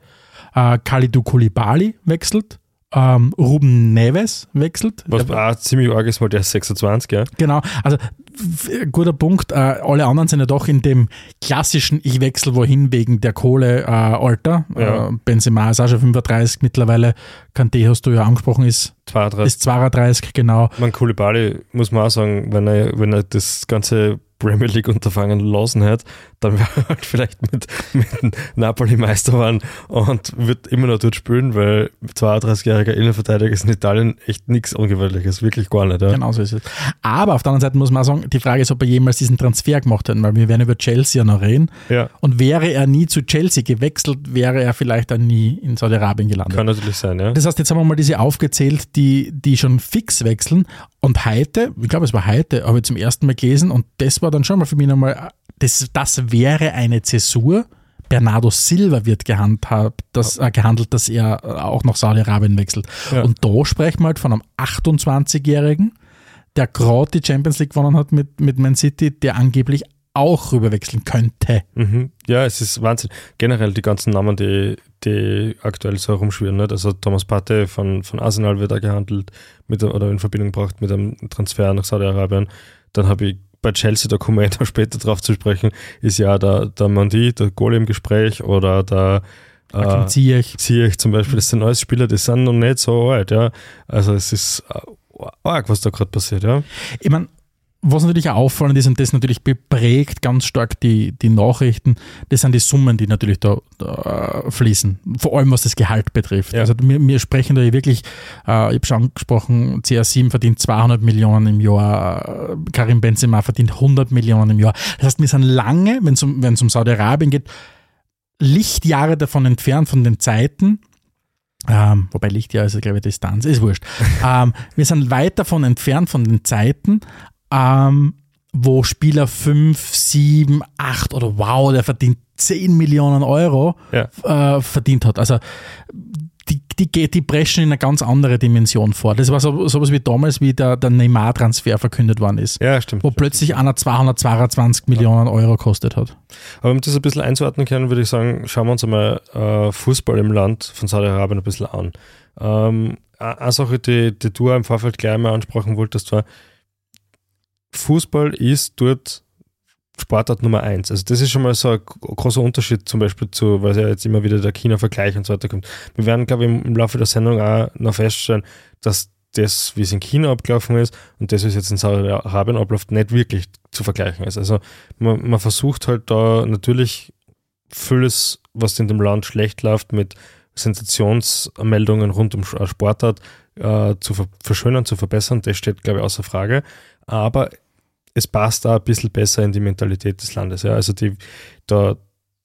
äh, Kalidou Koulibaly wechselt, ähm, Ruben Neves wechselt. was auch ziemlich arg ist, weil der ist 26, ja. Genau, also f- guter Punkt. Äh, alle anderen sind ja doch in dem klassischen Ich wechsle wohin wegen der Kohle äh, Alter. Ja. Äh, Benzema ist auch schon 35 mittlerweile. Kante hast du ja angesprochen, ist, 32. ist 32, genau. Man Koulibaly, muss man auch sagen, wenn er, wenn er das ganze Premier League Unterfangen lassen hat, dann wäre er halt vielleicht mit, mit Napoli Meister geworden und wird immer noch dort spielen, weil 32-jähriger Innenverteidiger ist in Italien echt nichts Ungewöhnliches, wirklich gar nicht. Ja. Genau so ist es. Aber auf der anderen Seite muss man auch sagen, die Frage ist, ob er jemals diesen Transfer gemacht hat, weil wir werden über Chelsea ja noch reden. ja, Und wäre er nie zu Chelsea gewechselt, wäre er vielleicht dann nie in Saudi-Arabien gelandet. kann natürlich sein, ja. Das heißt, jetzt haben wir mal diese aufgezählt, die, die schon fix wechseln. Und heute, ich glaube, es war heute, habe ich zum ersten Mal gelesen und das war dann schon mal für mich nochmal, das, das wäre eine Zäsur. Bernardo Silva wird gehandhabt, das, äh, gehandelt, dass er äh, auch nach Saudi-Arabien wechselt. Ja. Und da sprechen wir halt von einem 28-Jährigen, der gerade die Champions League gewonnen hat mit, mit Man City, der angeblich auch rüberwechseln könnte. Mhm. Ja, es ist Wahnsinn. Generell die ganzen Namen, die, die aktuell so herumschwirren. Nicht? Also Thomas Partey von, von Arsenal wird da gehandelt mit, oder in Verbindung gebracht mit einem Transfer nach Saudi-Arabien. Dann habe ich bei Chelsea, da kommen wir später drauf zu sprechen, ist ja der, der Mandi, der Goal im Gespräch oder der äh, Ziyech. Ziyech zum Beispiel, das sind alles Spieler, die sind noch nicht so alt. Ja? Also es ist äh, arg, was da gerade passiert. Ja? Ich meine, was natürlich auch auffallend ist, und das natürlich beprägt ganz stark die, die Nachrichten, das sind die Summen, die natürlich da, da fließen. Vor allem was das Gehalt betrifft. Ja. Also wir, wir sprechen da wirklich, äh, ich habe schon angesprochen, CR7 verdient 200 Millionen im Jahr, äh, Karim Benzema verdient 100 Millionen im Jahr. Das heißt, wir sind lange, wenn es um, wenn's um Saudi-Arabien geht, Lichtjahre davon entfernt von den Zeiten, ähm, wobei Lichtjahr ist glaube ich, Distanz, ist wurscht. ähm, wir sind weit davon entfernt von den Zeiten, ähm, wo Spieler 5, 7, 8 oder wow, der verdient 10 Millionen Euro Ja. äh, verdient hat. Also die, die, geht, die preschen in eine ganz andere Dimension vor. Das war so, sowas wie damals, wie der, der Neymar-Transfer verkündet worden ist. Ja, stimmt. Wo plötzlich einer 222 Millionen Euro kostet hat. Aber um das ein bisschen einzuordnen können, würde ich sagen, schauen wir uns einmal äh, Fußball im Land von Saudi-Arabien ein bisschen an. Ähm, eine Sache, die, die du im Vorfeld gleich einmal ansprechen wolltest, war, Fußball ist dort Sportart Nummer eins. Also das ist schon mal so ein großer Unterschied zum Beispiel zu, weil ja jetzt immer wieder der China-Vergleich und so weiter kommt. Wir werden, glaube ich, im, Laufe der Sendung auch noch feststellen, dass das, wie es in China abgelaufen ist und das, wie es jetzt in Saudi-Arabien abläuft, nicht wirklich zu vergleichen ist. Also man, man versucht halt da natürlich vieles, was in dem Land schlecht läuft, mit Sensationsmeldungen rund um Sportart äh, zu ver verschönern, zu verbessern. Das steht, glaube ich, außer Frage. Aber es passt da ein bisschen besser in die Mentalität des Landes. Ja. Also die, da,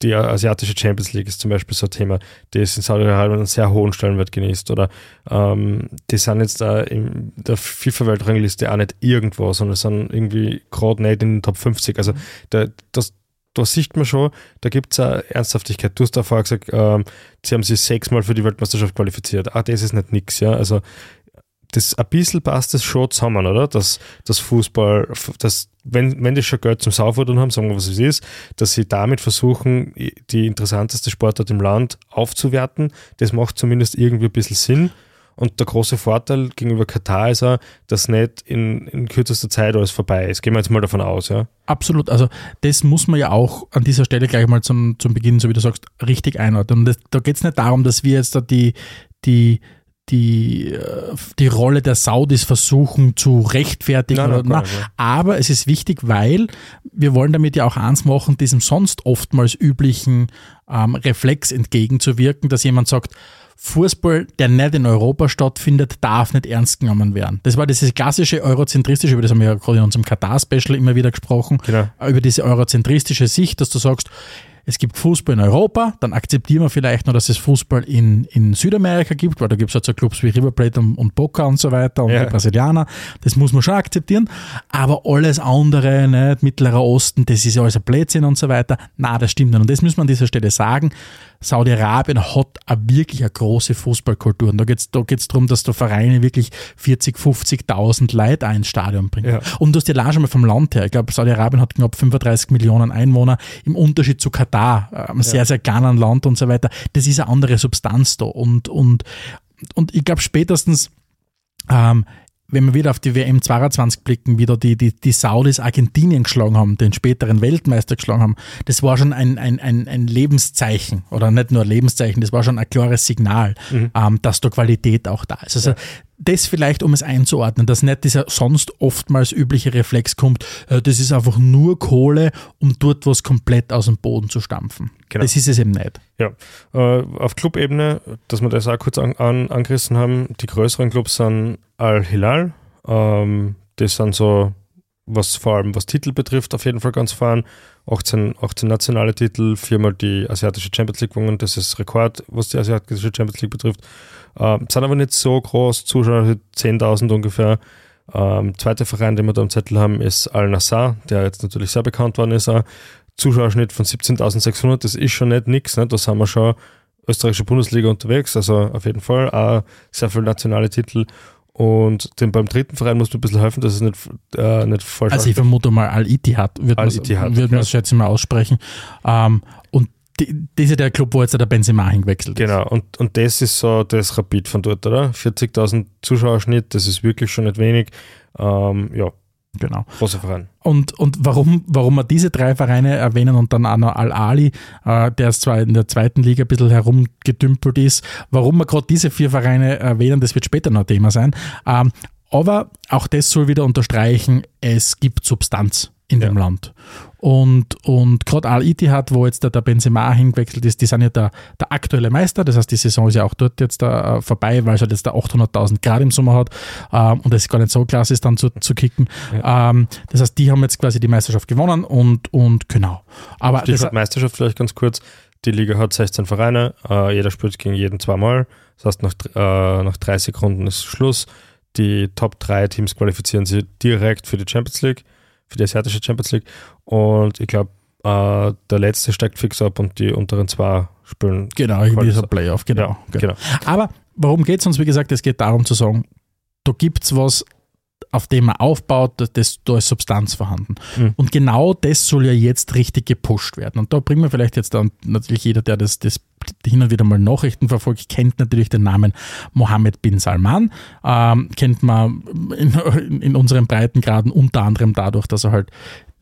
die asiatische Champions League ist zum Beispiel so ein Thema, ist in Saudi-Arabien einen sehr hohen Stellenwert genießt. Oder ähm, die sind jetzt da in der FIFA-Weltrangliste auch nicht irgendwo, sondern sind irgendwie gerade nicht in den Top 50. Also da, das, da sieht man schon, da gibt es eine Ernsthaftigkeit. Du hast da vorher gesagt, ähm, sie haben sich sechsmal für die Weltmeisterschaft qualifiziert. Ah, das ist nicht nix, ja. Also das ein bisschen passt das schon zusammen, oder? Dass das Fußball, dass, wenn, wenn die schon Geld zum Saufordern haben, sagen wir, was es ist, dass sie damit versuchen, die interessanteste Sportart im Land aufzuwerten. Das macht zumindest irgendwie ein bisschen Sinn. Und der große Vorteil gegenüber Katar ist auch, dass nicht in, in kürzester Zeit alles vorbei ist. Gehen wir jetzt mal davon aus, ja? Absolut. Also das muss man ja auch an dieser Stelle gleich mal zum, zum Beginn, so wie du sagst, richtig einordnen. Und das, da geht es nicht darum, dass wir jetzt da die, die die, die Rolle der Saudis versuchen zu rechtfertigen. Nein, oder, nein, nein. aber es ist wichtig, weil wir wollen damit ja auch eins machen, diesem sonst oftmals üblichen ähm, Reflex entgegenzuwirken, dass jemand sagt, Fußball, der nicht in Europa stattfindet, darf nicht ernst genommen werden. Das war dieses klassische eurozentristische, über das haben wir ja gerade in unserem Katar-Special immer wieder gesprochen, Genau. über diese eurozentristische Sicht, dass du sagst, es gibt Fußball in Europa, dann akzeptieren wir vielleicht noch, dass es Fußball in, in Südamerika gibt, weil da gibt es halt so Clubs wie River Plate und, und Boca und so weiter und Ja. die Brasilianer. Das muss man schon akzeptieren. Aber alles andere, nicht, Mittlerer Osten, das ist ja alles ein Blödsinn und so weiter. Na, das stimmt nicht. Und das muss man an dieser Stelle sagen. Saudi-Arabien hat eine wirklich eine große Fußballkultur. Und da geht es da geht's darum, dass da Vereine wirklich 40, 50.000 Leute ins Stadion bringen. Ja. Und du hast ja schon mal vom Land her. Ich glaube, Saudi-Arabien hat knapp 35 Millionen Einwohner. Im Unterschied zu Katar, äh, einem sehr, sehr kleinen Land und so weiter. Das ist eine andere Substanz da. Und, und, und ich glaube, spätestens, ähm, wenn wir wieder auf die WM 22 blicken, wie da die, die, die Saudis Argentinien geschlagen haben, den späteren Weltmeister geschlagen haben, das war schon ein, ein, ein, ein Lebenszeichen oder nicht nur ein Lebenszeichen, das war schon ein klares Signal, ähm, dass da Qualität auch da ist. Also das vielleicht, um es einzuordnen, dass nicht dieser sonst oftmals übliche Reflex kommt, äh, das ist einfach nur Kohle, um dort was komplett aus dem Boden zu stampfen. Genau. Das ist es eben nicht. Ja, äh, auf Clubebene, dass wir das auch kurz an, an, angerissen haben, die größeren Clubs sind Al-Hilal, ähm, das sind so, was vor allem was Titel betrifft, auf jeden Fall ganz vorn. 18, 18 nationale Titel, viermal die asiatische Champions League gewonnen, das ist Rekord, was die asiatische Champions League betrifft. Ähm, sind aber nicht so groß, Zuschauer 10.000 ungefähr. Ähm, zweiter Verein, den wir da am Zettel haben, ist Al-Nassr, der jetzt natürlich sehr bekannt worden ist. Auch. Zuschauerschnitt von 17.600, das ist schon nicht nix, ne? da sind wir schon österreichische Bundesliga unterwegs, also auf jeden Fall auch sehr viele nationale Titel. Und dem, beim dritten Verein musst du ein bisschen helfen, dass es nicht, äh, nicht falsch Also ich vermute mal Al-Ittihad, wird wird man schätze ich mal aussprechen. Ähm, und die, das ist ja der Club, wo jetzt der Benzema hingewechselt ist. Genau, und, und das ist so das Rapid von dort, oder? 40.000 Zuschauerschnitt, das ist wirklich schon nicht wenig. Ähm, ja, Genau. großer Verein. Und, und warum, warum wir diese drei Vereine erwähnen und dann auch noch Al-Ali, äh, der ist zwar in der zweiten Liga ein bisschen herumgedümpelt ist, warum wir gerade diese vier Vereine erwähnen, das wird später noch Thema sein. Ähm, aber auch das soll wieder unterstreichen, es gibt Substanz in Ja. dem Land. Und, und gerade Al-Ittihad, wo jetzt der, der Benzema hingewechselt ist, die sind ja der, der aktuelle Meister. Das heißt, die Saison ist ja auch dort jetzt da, äh, vorbei, weil es halt jetzt da 800.000 Grad im Sommer hat ähm, und es gar nicht so klasse ist, dann zu, zu kicken. Ähm, das heißt, die haben jetzt quasi die Meisterschaft gewonnen und, und genau. Aber Stichwort Meisterschaft vielleicht ganz kurz. Die Liga hat 16 Vereine, äh, jeder spielt gegen jeden zweimal. Das heißt, nach, äh, nach 30 Runden ist Schluss. Die Top 3 Teams qualifizieren sich direkt für die Champions League, für die asiatische Champions League. Und ich glaube, äh, der letzte steigt fix ab und die unteren zwei spielen. Genau, Quali- so ein Playoff, genau. Ja, genau. genau. Aber warum geht es uns? Wie gesagt, es geht darum zu sagen, da gibt es was, auf dem man aufbaut, das- da ist Substanz vorhanden. Mhm. Und genau das soll ja jetzt richtig gepusht werden. Und da bringen wir vielleicht jetzt dann natürlich jeder, der das, das hin und wieder mal Nachrichten verfolgt, kennt natürlich den Namen Mohammed bin Salman. Ähm, kennt man in, in unseren Breitengraden unter anderem dadurch, dass er halt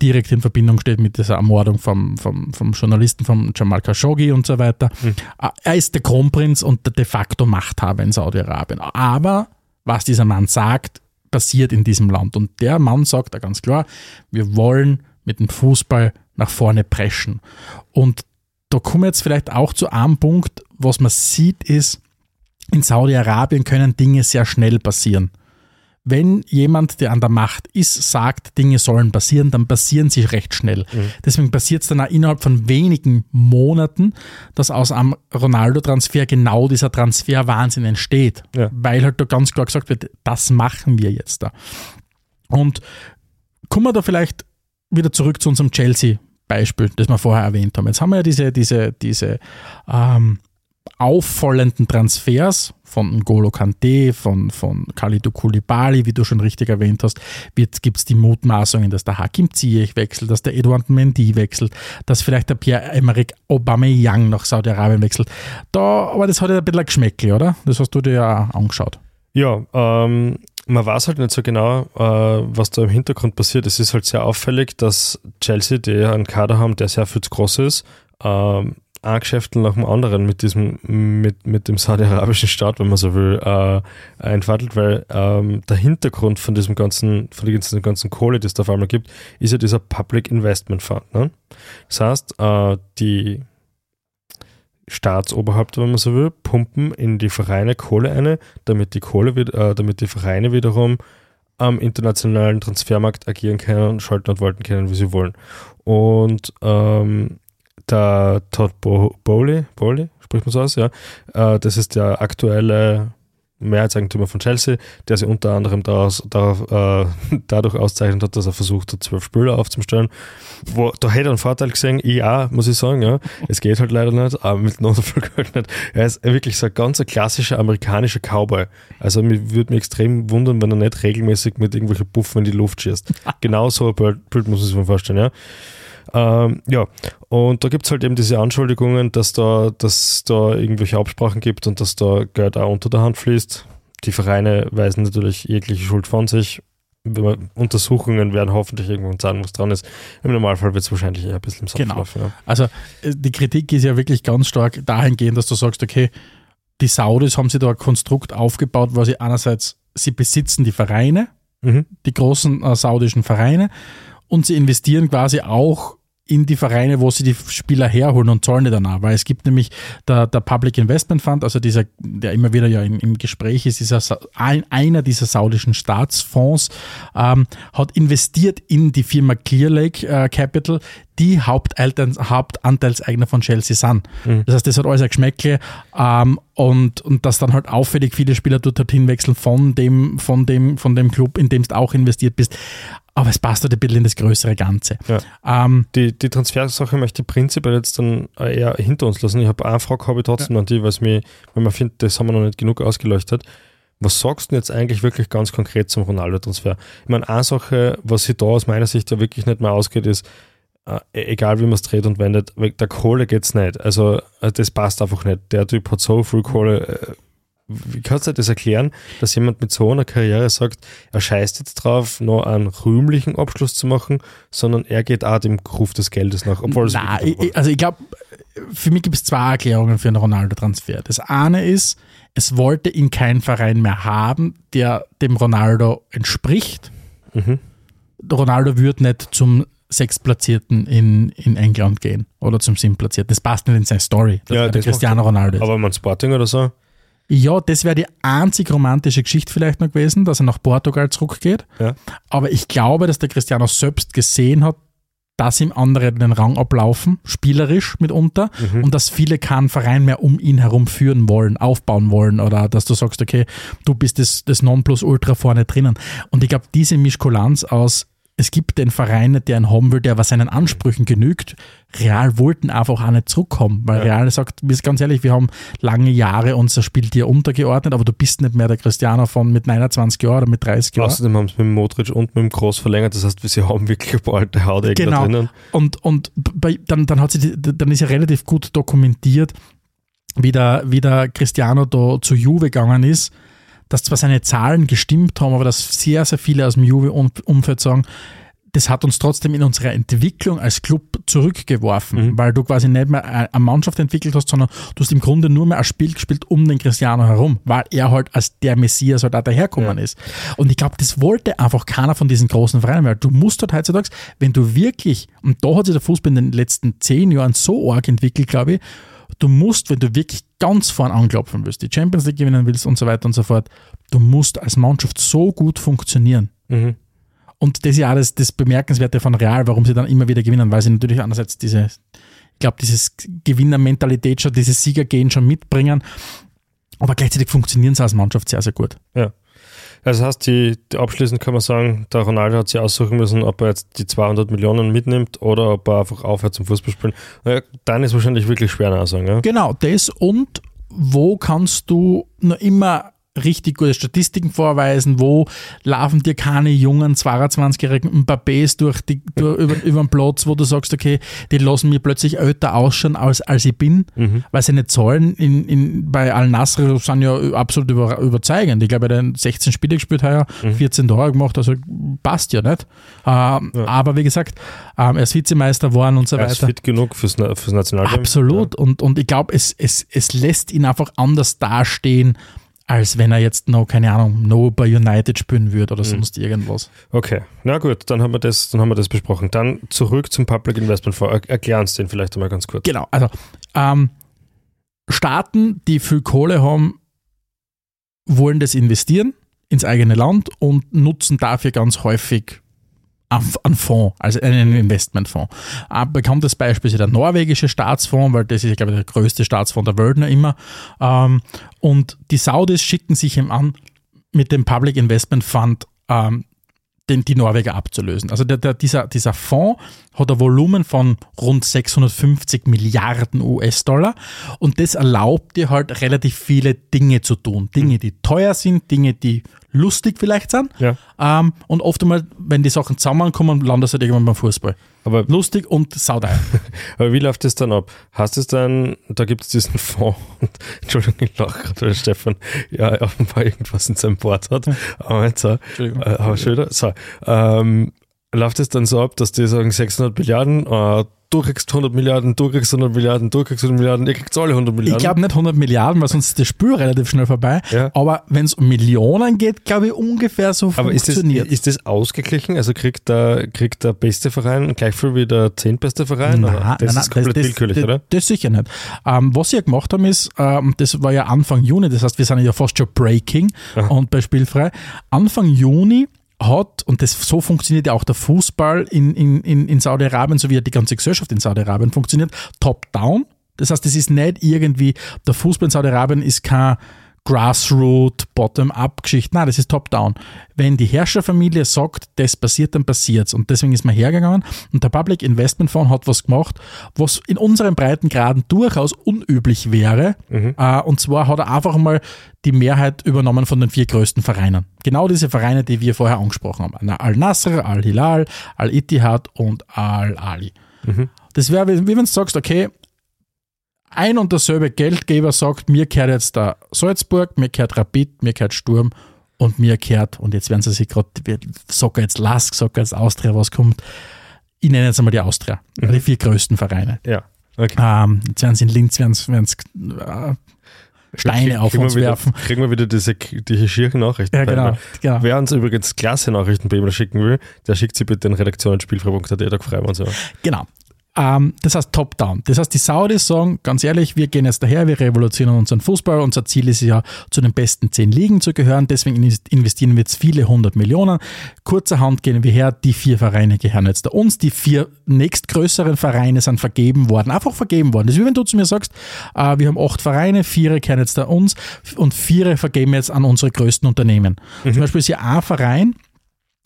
direkt in Verbindung steht mit dieser Ermordung vom, vom, vom Journalisten, vom Jamal Khashoggi und so weiter. Äh, Er ist der Kronprinz und der de facto Machthaber in Saudi-Arabien. Aber was dieser Mann sagt, passiert in diesem Land. Und der Mann sagt da ganz klar, wir wollen mit dem Fußball nach vorne preschen. Und da kommen wir jetzt vielleicht auch zu einem Punkt, was man sieht, ist, in Saudi-Arabien können Dinge sehr schnell passieren. Wenn jemand, der an der Macht ist, sagt, Dinge sollen passieren, dann passieren sie recht schnell. Deswegen passiert es dann auch innerhalb von wenigen Monaten, dass aus einem Ronaldo-Transfer genau dieser Transferwahnsinn entsteht. Ja. Weil halt da ganz klar gesagt wird, das machen wir jetzt da. Und kommen wir da vielleicht wieder zurück zu unserem Chelsea-Beispiel, das wir vorher erwähnt haben. Jetzt haben wir ja diese, diese, diese ähm, auffallenden Transfers von N'Golo Kante, von, von Khalidou Koulibaly, wie du schon richtig erwähnt hast, gibt es die Mutmaßungen, dass der Hakim Ziyech wechselt, dass der Eduard Mendy wechselt, dass vielleicht der Pierre-Emerick Aubameyang nach Saudi-Arabien wechselt. Da, aber das hat ja ein bisschen ein Geschmäckle, oder? Das hast du dir ja angeschaut. Ja, ähm, man weiß halt nicht so genau, äh, was da im Hintergrund passiert. Es ist halt sehr auffällig, dass Chelsea, die einen Kader haben, der sehr viel zu groß ist, ähm, ein Geschäft nach dem anderen mit diesem, mit, mit dem saudi-arabischen Staat, wenn man so will, äh, einfadelt, weil ähm, der Hintergrund von diesem ganzen, von der ganzen, Kohle, die es da auf einmal gibt, ist ja dieser Public Investment Fund. Ne? Das heißt, äh, die Staatsoberhäupter, wenn man so will, pumpen in die Vereine Kohle eine, damit die Kohle, äh, damit die Vereine wiederum am internationalen Transfermarkt agieren können, schalten und walten können, wie sie wollen. Und ähm, der Todd Bo Bowley, Bowley, spricht man so aus, ja, äh, das ist der aktuelle Mehrheitseigentümer von Chelsea, der sich unter anderem daraus, darauf, äh, dadurch auszeichnet hat, dass er versucht hat, zwölf Spieler aufzustellen. Wo, da hätte er einen Vorteil gesehen, ich auch, muss ich sagen, ja. Es geht halt leider nicht, aber mit Noterfolg halt nicht. Er ist wirklich so ein ganz klassischer amerikanischer Cowboy. Also mir würde mich extrem wundern, wenn er nicht regelmäßig mit irgendwelchen Puffen in die Luft schießt. genau so ein Bild, Bild muss sich mal vorstellen, ja. Ähm, ja, und da gibt es halt eben diese Anschuldigungen, dass da, dass da irgendwelche Absprachen gibt und dass da Geld auch unter der Hand fließt. Die Vereine weisen natürlich jegliche Schuld von sich. Wenn man, Untersuchungen werden hoffentlich irgendwann sagen, was dran ist. Im Normalfall wird es wahrscheinlich eher ein bisschen im Sand Genau. laufen, Ja. Also äh, die Kritik ist ja wirklich ganz stark dahingehend, dass du sagst, okay, die Saudis haben sich da ein Konstrukt aufgebaut, wo sie einerseits, sie besitzen die Vereine, Mhm. die großen äh, saudischen Vereine und sie investieren quasi auch in die Vereine, wo sie die Spieler herholen und zahlen die danach. Weil es gibt nämlich der, der Public Investment Fund, also dieser, der immer wieder ja im, im Gespräch ist, dieser, einer dieser saudischen Staatsfonds, ähm, hat investiert in die Firma Clear Lake äh, Capital, die Hauptanteils, Hauptanteilseigner von Chelsea sind. Das heißt, das hat alles ein Geschmäckle ähm, und, und dass dann halt auffällig viele Spieler dort dorthin wechseln von dem, von dem, von dem Club, in dem du auch investiert bist. Aber es passt halt ein bisschen in das größere Ganze. Ja. Ähm, Die, die Transfersache möchte ich prinzipiell jetzt dann eher hinter uns lassen. Ich habe eine Frage habe ich trotzdem an die, weil mir, weil man findet, das haben wir noch nicht genug ausgeleuchtet. Was sagst du jetzt eigentlich wirklich ganz konkret zum Ronaldo-Transfer? Ich meine, eine Sache, was sich da aus meiner Sicht ja wirklich nicht mehr ausgeht, ist, äh, egal wie man es dreht und wendet, wegen der Kohle geht es nicht. Also, äh, das passt einfach nicht. Der Typ hat so viel Kohle. Äh, wie kannst du dir das erklären, dass jemand mit so einer Karriere sagt, er scheißt jetzt drauf, noch einen rühmlichen Abschluss zu machen, sondern er geht auch dem Ruf des Geldes nach, obwohl es Nein, ich- also ich glaube, für mich gibt es zwei Erklärungen für einen Ronaldo-Transfer. Das eine ist, es wollte ihn kein Verein mehr haben, der dem Ronaldo entspricht. Mhm. Ronaldo wird nicht zum Sechstplatzierten in, in England gehen oder zum Siebtplatzierten. Das passt nicht in seine Story, dass Ja, der das Cristiano. Ronaldo ist. Aber man Sporting oder so, Ja, das wäre die einzig romantische Geschichte vielleicht noch gewesen, dass er nach Portugal zurückgeht. Ja. Aber ich glaube, dass der Cristiano selbst gesehen hat, dass ihm andere den Rang ablaufen, spielerisch mitunter, Mhm. und dass viele keinen Verein mehr um ihn herum führen wollen, aufbauen wollen, oder dass du sagst, okay, du bist das, das Nonplusultra vorne drinnen. Und ich glaube, diese Mischkulanz aus, es gibt den Verein, der ihn haben will, der aber seinen Ansprüchen genügt. Real wollten einfach auch nicht zurückkommen, weil Real sagt, wir sind ganz ehrlich, wir haben lange Jahre unser Spiel dir untergeordnet, aber du bist nicht mehr der Cristiano von mit 29 Jahren oder mit 30 Jahren. Außerdem haben sie mit dem Modric und mit dem Groß verlängert, das heißt, sie haben wirklich ein paar alte da Genau. drinnen. Und, und bei, dann, dann, hat sie, dann ist ja relativ gut dokumentiert, wie der, wie der Cristiano da zu Juve gegangen ist, dass zwar seine Zahlen gestimmt haben, aber dass sehr, sehr viele aus dem Juve-Umfeld sagen, das hat uns trotzdem in unserer Entwicklung als Club zurückgeworfen, Mhm. weil du quasi nicht mehr eine Mannschaft entwickelt hast, sondern du hast im Grunde nur mehr ein Spiel gespielt um den Cristiano herum, weil er halt als der Messias halt auch daherkommen Ja. ist. Und ich glaube, das wollte einfach keiner von diesen großen Vereinen, weil du musst halt heutzutage, wenn du wirklich, und da hat sich der Fußball in den letzten zehn Jahren so arg entwickelt, glaube ich, du musst, wenn du wirklich ganz vorn anklopfen willst, die Champions League gewinnen willst und so weiter und so fort, du musst als Mannschaft so gut funktionieren. Mhm. Und das ist ja auch das, Bemerkenswerte von Real, warum sie dann immer wieder gewinnen, weil sie natürlich einerseits diese, ich glaube, dieses Gewinnermentalität schon, dieses Siegergehen schon mitbringen, aber gleichzeitig funktionieren sie als Mannschaft sehr, sehr gut. Also das heißt, die, die abschließend kann man sagen, der Ronaldo hat sich aussuchen müssen, ob er jetzt die 200 Millionen mitnimmt oder ob er einfach aufhört zum Fußballspielen. Naja, dann ist wahrscheinlich wirklich schwer nachsagen. Ja? Genau, das und wo kannst du noch immer richtig gute Statistiken vorweisen, wo laufen dir keine jungen 22-jährigen Mbappés durch die, durch, über, über den Platz, wo du sagst, okay, die lassen mir plötzlich älter ausschauen, als, als ich bin, Mhm. weil seine Zahlen in, in, bei Al-Nasr sind ja absolut über, überzeugend. Ich glaube, er hat 16 Spiele gespielt heuer, 14 Tore gemacht, also passt ja nicht. Ähm, Aber wie gesagt, ähm, er ist Vizemeister geworden und so Er ist weiter. fit genug fürs, fürs Nationalteam. Absolut. Und, und ich glaube, es, es, es lässt ihn einfach anders dastehen, als wenn er jetzt noch, keine Ahnung, noch bei United spielen würde oder sonst irgendwas. Okay, na gut, dann haben wir das, dann haben wir das besprochen. Dann zurück zum Public Investment Fonds. Er- Erklär uns den vielleicht einmal ganz kurz. Genau, also ähm, Staaten, die viel Kohle haben, wollen das investieren ins eigene Land und nutzen dafür ganz häufig einen Fonds, also einen Investmentfonds. Ein bekanntes Beispiel ist der norwegische Staatsfonds, weil das ist, glaube ich, der größte Staatsfonds der Welt noch immer. Ähm, und die Saudis schicken sich ihm an, mit dem Public Investment Fund ähm, den, die Norweger abzulösen. Also der, der, dieser, dieser Fonds hat ein Volumen von rund 650 Milliarden US-Dollar und das erlaubt dir halt relativ viele Dinge zu tun. Dinge, die teuer sind, Dinge, die lustig vielleicht sind. Ja. Ähm, und oft einmal, wenn die Sachen zusammenkommen, landest du halt irgendwann beim Fußball. Aber, Lustig und saudei. aber wie läuft das dann ab? Hast es dann, da gibt es diesen Fonds, und, Entschuldigung, ich lache gerade, weil Stefan ja offenbar irgendwas in seinem Board hat. Aber jetzt äh, aber wieder, so, ähm, läuft es dann so ab, dass die sagen 600 Milliarden, äh, du kriegst 100 Milliarden, du kriegst 100 Milliarden, du kriegst 100 Milliarden, ihr kriegt alle 100 Ich Milliarden. glaube nicht 100 Milliarden, weil sonst ist das Spiel relativ schnell vorbei. Ja. Aber wenn es um Millionen geht, glaube ich, ungefähr so Aber ist das, funktioniert. ist das ausgeglichen? Also kriegt der, kriegt der beste Verein gleich viel wie der zehntbeste Verein? oder? Das ist komplett willkürlich, das, oder? Das sicher nicht. Ähm, was sie ja gemacht haben ist, ähm, das war ja Anfang Juni, das heißt, wir sind ja fast schon Breaking und bei Spielfrei. Anfang Juni hat, und das so funktioniert ja auch der Fußball in, in, in, Saudi-Arabien, so wie die ganze Gesellschaft in Saudi-Arabien funktioniert, top-down. Das heißt, das ist nicht irgendwie, der Fußball in Saudi-Arabien ist kein Grassroot, Bottom-up-Geschichte. Nein, das ist top-down. Wenn die Herrscherfamilie sagt, das passiert, dann passiert's. Und deswegen ist man hergegangen und der Public Investment Fund hat was gemacht, was in unseren Breitengraden durchaus unüblich wäre. Äh, und zwar hat er einfach mal die Mehrheit übernommen von den vier größten Vereinen. Genau diese Vereine, die wir vorher angesprochen haben. Na, Al-Nasr, Al-Hilal, Al-Ittihad und Al-Ali. Das wäre, wie wenn du sagst, okay, ein und derselbe Geldgeber sagt, mir kehrt jetzt der Salzburg, mir kehrt Rapid, mir kehrt Sturm und mir kehrt, und jetzt werden sie sich gerade, sag jetzt Lask, sag jetzt Austria, was kommt. Ich nenne jetzt einmal die Austria, die vier größten Vereine. Ja. Okay. Ähm, jetzt werden sie in Linz werden sie, äh, Steine auf kriegen uns wir wieder, werfen. Kriegen wir wieder diese, diese schieren Nachrichten. Ja, genau. genau. Wer uns übrigens klasse Nachrichten per E-Mail schicken will, der schickt sie bitte in redaktion.spielfrei.at, da freuen wir uns. Ja. Genau. Ähm, das heißt Top-Down. Das heißt, die Saudis sagen, ganz ehrlich, wir gehen jetzt daher, wir revolutionieren unseren Fußball. Unser Ziel ist ja, zu den besten zehn Ligen zu gehören. Deswegen investieren wir jetzt viele hundert Millionen. Kurzerhand gehen wir her, die vier Vereine gehören jetzt da uns. Die vier nächstgrößeren Vereine sind vergeben worden, einfach vergeben worden. Das ist wie wenn du zu mir sagst, äh, wir haben acht Vereine, vier gehören jetzt da uns und vier vergeben jetzt an unsere größten Unternehmen. Mhm. Zum Beispiel ist ja ein Verein,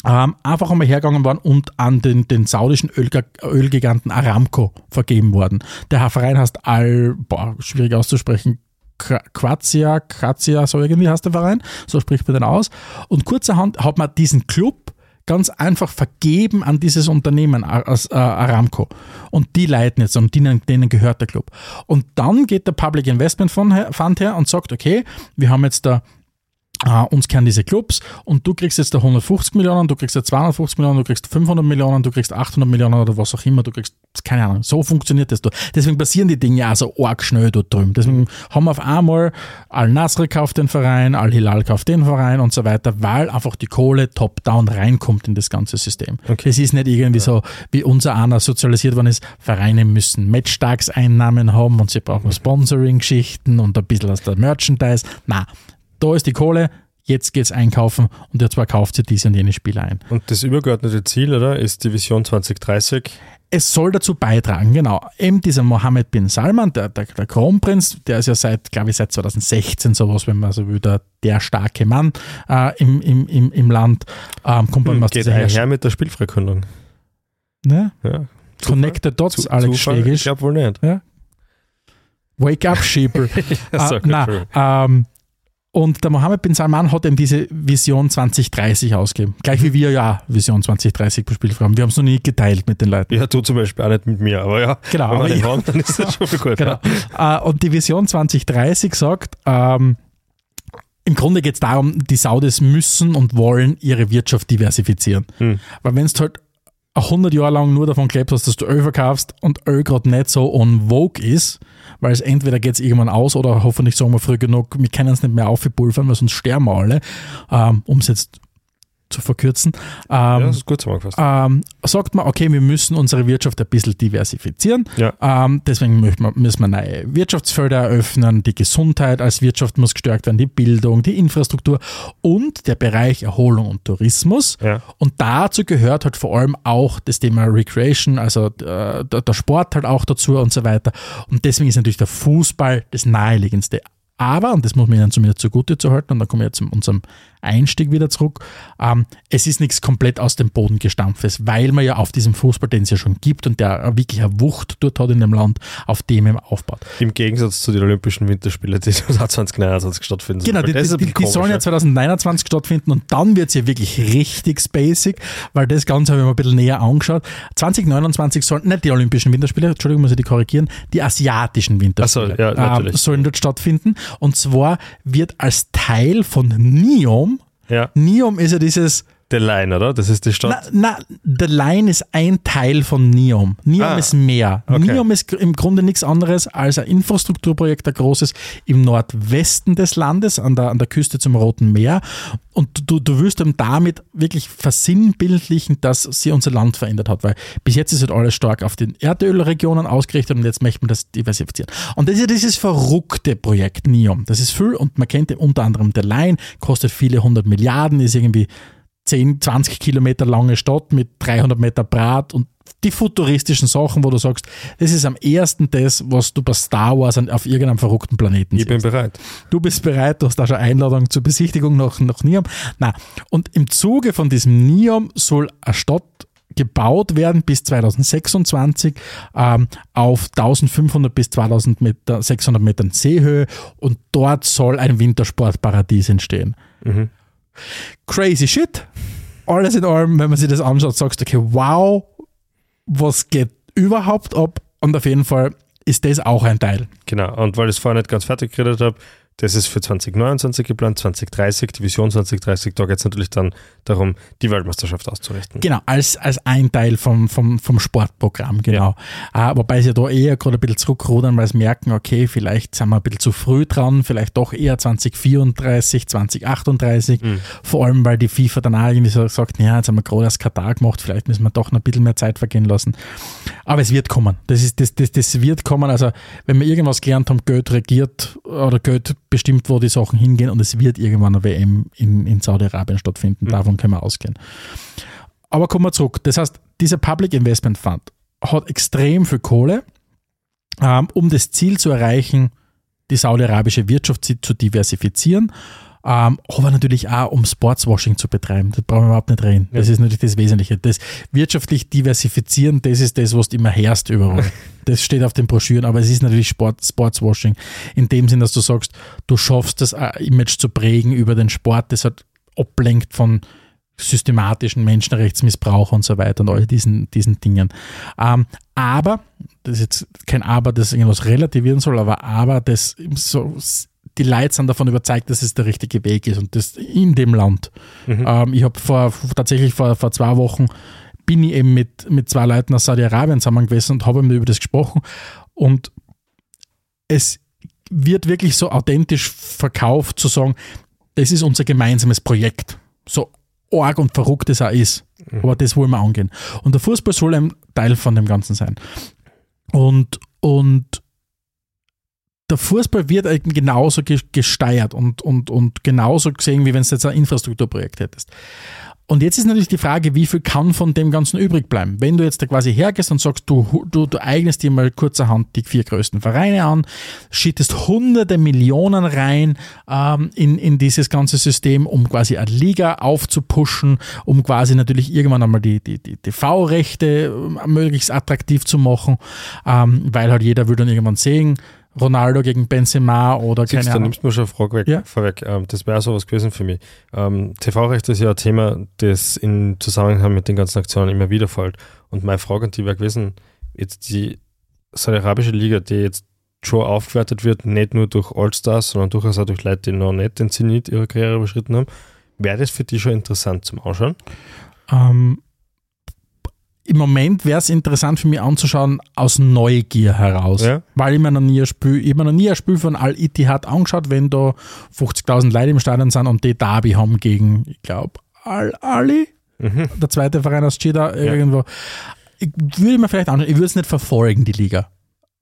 ähm, einfach einmal hergegangen worden und an den, den saudischen Ölgiganten Aramco vergeben worden. Der Verein heißt Al, boah, schwierig auszusprechen, Quazia, Quazia, so irgendwie heißt der Verein, so spricht man den aus. Und kurzerhand hat man diesen Club ganz einfach vergeben an dieses Unternehmen äh, Aramco. Und die leiten jetzt und denen, denen gehört der Club. Und dann geht der Public Investment Fund her und sagt, okay, wir haben jetzt da Uh, uns kennen diese Clubs und du kriegst jetzt da 150 Millionen, du kriegst da 250 Millionen, du kriegst 500 Millionen, du kriegst 800 Millionen oder was auch immer, du kriegst, keine Ahnung, so funktioniert das. Deswegen passieren die Dinge auch so arg schnell dort drüben. Deswegen haben wir auf einmal Al-Nasr kauft den Verein, Al-Hilal kauft den Verein und so weiter, weil einfach die Kohle top-down reinkommt in das ganze System. Okay. Das ist nicht irgendwie ja. so, wie unser einer sozialisiert worden ist, Vereine müssen Matchtagseinnahmen haben und sie brauchen Sponsoring-Geschichten und ein bisschen aus der Merchandise. Na, da ist die Kohle, jetzt geht's einkaufen und jetzt kauft sie diese und jene Spiele ein. Und das übergeordnete Ziel, oder, ist die Vision 2030? Es soll dazu beitragen, genau. Eben dieser Mohammed bin Salman, der, der, der Kronprinz, der ist ja seit, glaube ich, seit 2016 sowas, wenn man so will, der, der starke Mann äh, im, im, im, im Land. Ähm, kommt hm, geht einher mit der Spielverkündung. Ne? Ja. Connected Dots, Zu, Alex Schlegisch. Ich glaube wohl nicht. Ja. Wake up, Sheeple. ja, uh, na, ähm, und der Mohammed bin Salman hat eben diese Vision 2030 ausgegeben. Gleich wie wir ja Vision 2030 bespielt haben. Wir haben es noch nie geteilt mit den Leuten. Ja, du zum Beispiel auch nicht mit mir, aber ja. Genau. Wenn wir ja. haben, dann ist das schon gut. Genau. Ja. Äh, und die Vision 2030 sagt, ähm, im Grunde geht es darum, die Saudis müssen und wollen ihre Wirtschaft diversifizieren. Hm. Weil wenn es halt 100 Jahre lang nur davon gelebt hast, dass du Öl verkaufst und Öl gerade nicht so on vogue ist, weil es entweder geht es irgendwann aus oder hoffentlich sagen wir früh genug, wir können es nicht mehr aufpulvern, weil sonst sterben wir alle, ähm, um es jetzt zu verkürzen. Ähm, ja, das ist gut zusammengefasst. Ähm, sagt man, okay, wir müssen unsere Wirtschaft ein bisschen diversifizieren. Ja. Ähm, deswegen müssen wir neue Wirtschaftsfelder eröffnen. Die Gesundheit als Wirtschaft muss gestärkt werden, die Bildung, die Infrastruktur und der Bereich Erholung und Tourismus. Ja. Und dazu gehört halt vor allem auch das Thema Recreation, also äh, der Sport halt auch dazu und so weiter. Und deswegen ist natürlich der Fußball das naheliegendste. Aber, und das muss man ihnen zumindest zugute zu halten, und dann kommen wir jetzt zu unserem Einstieg wieder zurück. Ähm, es ist nichts komplett aus dem Boden gestampftes, weil man ja auf diesem Fußball, den es ja schon gibt und der wirklich eine Wucht dort hat in dem Land, auf dem eben aufbaut. Im Gegensatz zu den Olympischen Winterspielen, die 2029 stattfinden Genau, die, die, die, die sollen ja 2029 stattfinden und dann wird es ja wirklich richtig basic, weil das Ganze habe ich mir ein bisschen näher angeschaut. 2029 sollen, nicht die Olympischen Winterspiele, Entschuldigung, muss ich die korrigieren, die asiatischen Winterspiele so, ja, ähm, sollen dort stattfinden. Und zwar wird als Teil von NIOM ja. Niom ist ja dieses. The Line, oder? Das ist die Stadt. Na, na The Line ist ein Teil von Niom. Niom ah, ist mehr. Okay. Niom ist im Grunde nichts anderes als ein Infrastrukturprojekt, ein großes im Nordwesten des Landes, an der, an der Küste zum Roten Meer. Und du, du wirst dann damit wirklich versinnbildlichen, dass sie unser Land verändert hat, weil bis jetzt ist halt alles stark auf den Erdölregionen ausgerichtet und jetzt möchte man das diversifizieren. Und das ist ja dieses verrückte Projekt NIOM. Das ist viel und man kennt unter anderem der Line, kostet viele hundert Milliarden, ist irgendwie 10, 20 Kilometer lange Stadt mit 300 Meter Brat und die futuristischen Sachen, wo du sagst, das ist am ersten das, was du bei Star Wars auf irgendeinem verrückten Planeten siehst. Ich bin bereit. Du bist bereit, du hast da schon Einladung zur Besichtigung nach, nach Niam. Na, und im Zuge von diesem Niam soll eine Stadt gebaut werden bis 2026 ähm, auf 1500 bis 2600 Metern Seehöhe und dort soll ein Wintersportparadies entstehen. Mhm. Crazy shit. Alles in allem, wenn man sich das anschaut, sagst du, okay, wow, was geht überhaupt ab? Und auf jeden Fall ist das auch ein Teil. Genau, und weil ich es vorher nicht ganz fertig geredet habe, Das ist für 2029 geplant, 2030, die Vision 2030. Da geht es natürlich dann darum, die Weltmeisterschaft auszurichten. Genau, als, als ein Teil vom, vom, vom Sportprogramm, genau. Äh, wobei sie da eher gerade ein bisschen zurückrudern, weil sie merken, okay, vielleicht sind wir ein bisschen zu früh dran, vielleicht doch eher 2034, 2038. Mhm. Vor allem, weil die FIFA dann auch irgendwie so sagt, ja, jetzt haben wir gerade das Katar gemacht, vielleicht müssen wir doch noch ein bisschen mehr Zeit vergehen lassen. Aber es wird kommen. Das, ist, das, das, das wird kommen. Also, wenn wir irgendwas gelernt haben, Geld regiert oder Geld bestimmt, wo die Sachen hingehen und es wird irgendwann eine WM in, in Saudi-Arabien stattfinden. Davon können wir ausgehen. Aber kommen wir zurück. Das heißt, dieser Public Investment Fund hat extrem viel Kohle, ähm, um das Ziel zu erreichen, die saudi-arabische Wirtschaft zu diversifizieren, ähm, aber natürlich auch, um Sportswashing zu betreiben. Das brauchen wir überhaupt nicht reden. Das ist natürlich das Wesentliche. Das wirtschaftlich diversifizieren, das ist das, was du immer herrst überall. Das steht auf den Broschüren, aber es ist natürlich Sport, Sportswashing. In dem Sinn, dass du sagst, du schaffst das äh, Image zu prägen über den Sport, das hat ablenkt von systematischen Menschenrechtsmissbrauch und so weiter und all diesen, diesen Dingen. Ähm, aber, das ist jetzt kein Aber, das irgendwas relativieren soll, aber aber, das so, die Leute sind davon überzeugt, dass es der richtige Weg ist und das in dem Land. Ähm, ich habe vor, tatsächlich vor, vor zwei Wochen bin ich eben mit, mit zwei Leuten aus Saudi-Arabien zusammen gewesen und habe über das gesprochen und es wird wirklich so authentisch verkauft, zu sagen, das ist unser gemeinsames Projekt. So arg und verrückt es auch ist. Aber das wollen wir angehen. Und der Fußball soll ein Teil von dem Ganzen sein. Und, und der Fußball wird eben genauso ge- gesteuert und, und, und genauso gesehen, wie wenn du jetzt ein Infrastrukturprojekt hättest. Und jetzt ist natürlich die Frage, wie viel kann von dem Ganzen übrig bleiben? Wenn du jetzt da quasi hergehst und sagst, du, du, du eignest dir mal kurzerhand die vier größten Vereine an, schittest hunderte Millionen rein ähm, in, in dieses ganze System, um quasi eine Liga aufzupushen, um quasi natürlich irgendwann einmal die, die, die TV-Rechte ähm, möglichst attraktiv zu machen, ähm, weil halt jeder will dann irgendwann sehen, Ronaldo gegen Benzema oder Siehst, keine du Ahnung. nimmst mir schon eine Frage weg, Ja. vorweg. Ähm, das wäre sowas gewesen für mich. Ähm, TV-Recht ist ja ein Thema, das in Zusammenhang mit den ganzen Aktionen immer wieder fällt. Und meine Frage an die wäre gewesen, jetzt die saudi-arabische Liga, die jetzt schon aufgewertet wird, nicht nur durch All-Stars, sondern durchaus auch durch Leute, die noch nicht den Zenit ihrer Karriere überschritten haben, wäre das für die schon interessant zum Anschauen? Ähm, Im Moment wäre es interessant für mich anzuschauen, aus Neugier heraus. Ja. Weil ich mir noch nie ein Spiel, ich mir noch nie ein Spiel von Al-Ittihad angeschaut, wenn da 50.000 Leute im Stadion sind und die Derby haben gegen, ich glaube, Al-Ali, Mhm. der zweite Verein aus Jeddah irgendwo. Ich würde mir vielleicht anschauen, ich würde es nicht verfolgen, die Liga.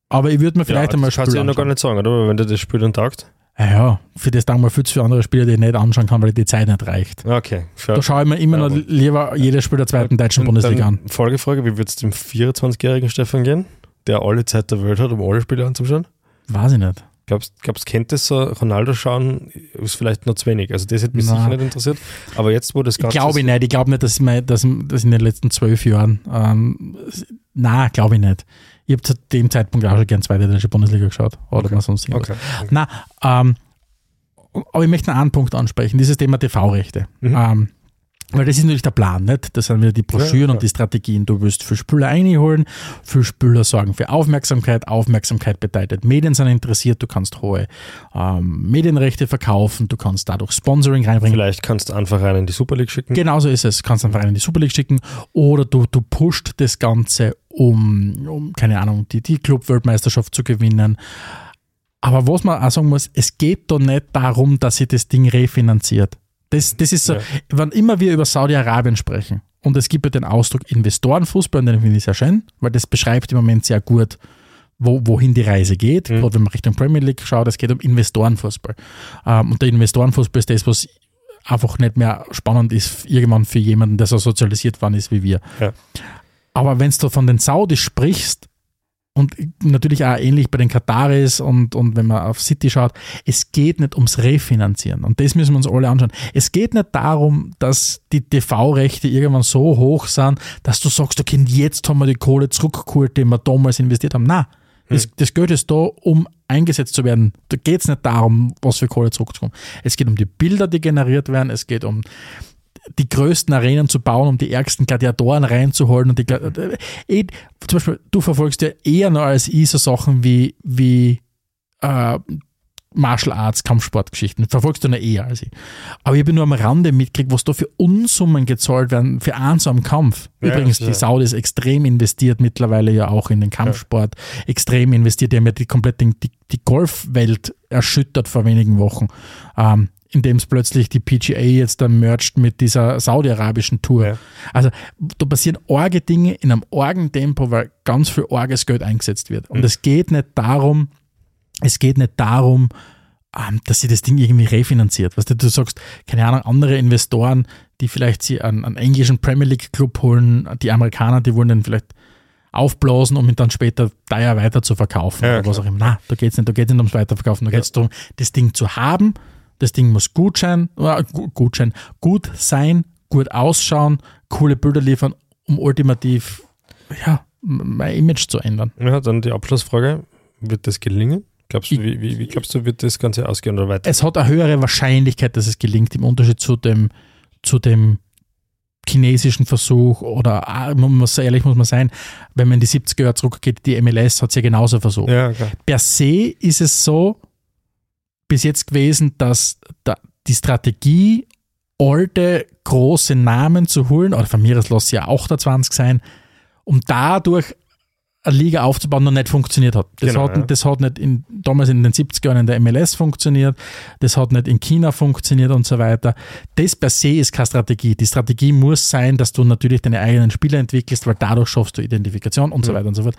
Aber ich würde mir vielleicht ja, einmal das kannst du ja Spiel noch gar nicht sagen, oder? Wenn dir das Spiel dann taugt. Ja, ja, für das dann mal viel zu viele andere Spieler, die ich nicht anschauen kann, weil die Zeit nicht reicht. Okay. Fair. Da schaue ich mir immer Ja, noch lieber jedes Spiel der zweiten deutschen Und Bundesliga an. Folgefrage, wie wird es dem 24-jährigen Stefan gehen, der alle Zeit der Welt hat, um alle Spiele anzuschauen? Weiß ich nicht. Glaubst du, kennt das so, Ronaldo schauen, ist vielleicht noch zu wenig. Also das hätte mich Nein. sicher nicht interessiert. Aber jetzt, wo das Ich Ganze... glaube nicht. Ich glaube nicht, dass, mein, dass, dass in den letzten zwölf Jahren. Ähm, na, glaube ich nicht. Ich habe zu dem Zeitpunkt auch schon gern zweite deutsche Bundesliga geschaut. Oder Okay. was sonst irgendwas. Okay. Na, ähm, aber ich möchte noch einen Punkt ansprechen, dieses Thema TV-Rechte. Mhm. Ähm, weil das ist natürlich der Plan, nicht? Das sind wieder die Broschüren Ja, ja. und die Strategien. Du willst für Spüler einholen, für Spüler sorgen für Aufmerksamkeit. Aufmerksamkeit bedeutet, Medien sind interessiert, du kannst hohe ähm, Medienrechte verkaufen, du kannst dadurch Sponsoring reinbringen. Vielleicht kannst du einfach einen in die Super League schicken. Genauso ist es. Kannst einfach einen in die Super League schicken oder du, du pusht das Ganze, um, um keine Ahnung, die, die Club-Weltmeisterschaft zu gewinnen. Aber was man auch sagen muss, es geht da nicht darum, dass sie das Ding refinanziert. Das, das ist so, Ja. wann immer wir über Saudi-Arabien sprechen und es gibt ja den Ausdruck Investorenfußball, und den finde ich sehr schön, weil das beschreibt im Moment sehr gut, wo, wohin die Reise geht. Mhm. Gerade wenn man Richtung Premier League schaut, es geht um Investorenfußball. Ähm, und der Investorenfußball ist das, was einfach nicht mehr spannend ist, irgendwann für jemanden, der so sozialisiert worden ist wie wir. Ja. Aber wenn du von den Saudis sprichst, und natürlich auch ähnlich bei den Kataris und, und wenn man auf City schaut, es geht nicht ums Refinanzieren. Und das müssen wir uns alle anschauen. Es geht nicht darum, dass die TV-Rechte irgendwann so hoch sind, dass du sagst, okay, jetzt haben wir die Kohle zurückgeholt, die wir damals investiert haben. Nein, das, das Geld ist da, um eingesetzt zu werden. Da geht es nicht darum, was für Kohle zurückzukommen. Es geht um die Bilder, die generiert werden. Es geht um die größten Arenen zu bauen, um die ärgsten Gladiatoren reinzuholen. Und die, äh, eh, zum Beispiel, du verfolgst ja eher noch als ich so Sachen wie, wie äh, Martial Arts, Kampfsportgeschichten. Verfolgst du noch eher als ich. Aber ich habe nur am Rande mitgekriegt, was da für Unsummen gezahlt werden für einen so einen Kampf. Ja, Übrigens, ja. die Saudis extrem investiert mittlerweile ja auch in den Kampfsport. Extrem investiert. Die haben ja die komplette die, die Golfwelt erschüttert vor wenigen Wochen. Ähm, indem es plötzlich die PGA jetzt dann mercht mit dieser saudi-arabischen Tour. Ja. Also da passieren arge Dinge in einem argen Tempo, weil ganz viel arges Geld eingesetzt wird. Und es geht nicht darum, es geht nicht darum, ähm, dass sie das Ding irgendwie refinanziert. Weißt du, du sagst, keine Ahnung, andere Investoren, die vielleicht sie einen, einen englischen Premier League Club holen, die Amerikaner, die wollen den vielleicht aufblasen, um ihn dann später teuer weiter zu verkaufen Ja, oder was klar. auch immer. Na, da geht es nicht, da geht nicht ums Weiterverkaufen, da geht es darum, das Ding zu haben. Das Ding muss gut sein, äh, gu- gut sein, gut sein, gut ausschauen, coole Bilder liefern, um ultimativ ja, mein Image zu ändern. Ja, dann die Abschlussfrage. Wird das gelingen? Glaubst du, wie, wie, wie glaubst du, wird das Ganze ausgehen oder weiter? es hat eine höhere Wahrscheinlichkeit, dass es gelingt, im Unterschied zu dem, zu dem chinesischen Versuch oder ah, man muss ehrlich muss man sein, wenn man in die 70er Jahre zurückgeht, die MLS hat es ja genauso versucht. Ja, klar. Per se ist es so bis jetzt gewesen, dass da die Strategie, alte große Namen zu holen, oder von mir aus lass ja 28 sein, um dadurch eine Liga aufzubauen, noch nicht funktioniert hat. Das, Genau, hat, ja. das hat nicht in, damals in den 70er Jahren in der MLS funktioniert, das hat nicht in China funktioniert und so weiter. Das per se ist keine Strategie. Die Strategie muss sein, dass du natürlich deine eigenen Spieler entwickelst, weil dadurch schaffst du Identifikation und so Mhm. weiter und so fort.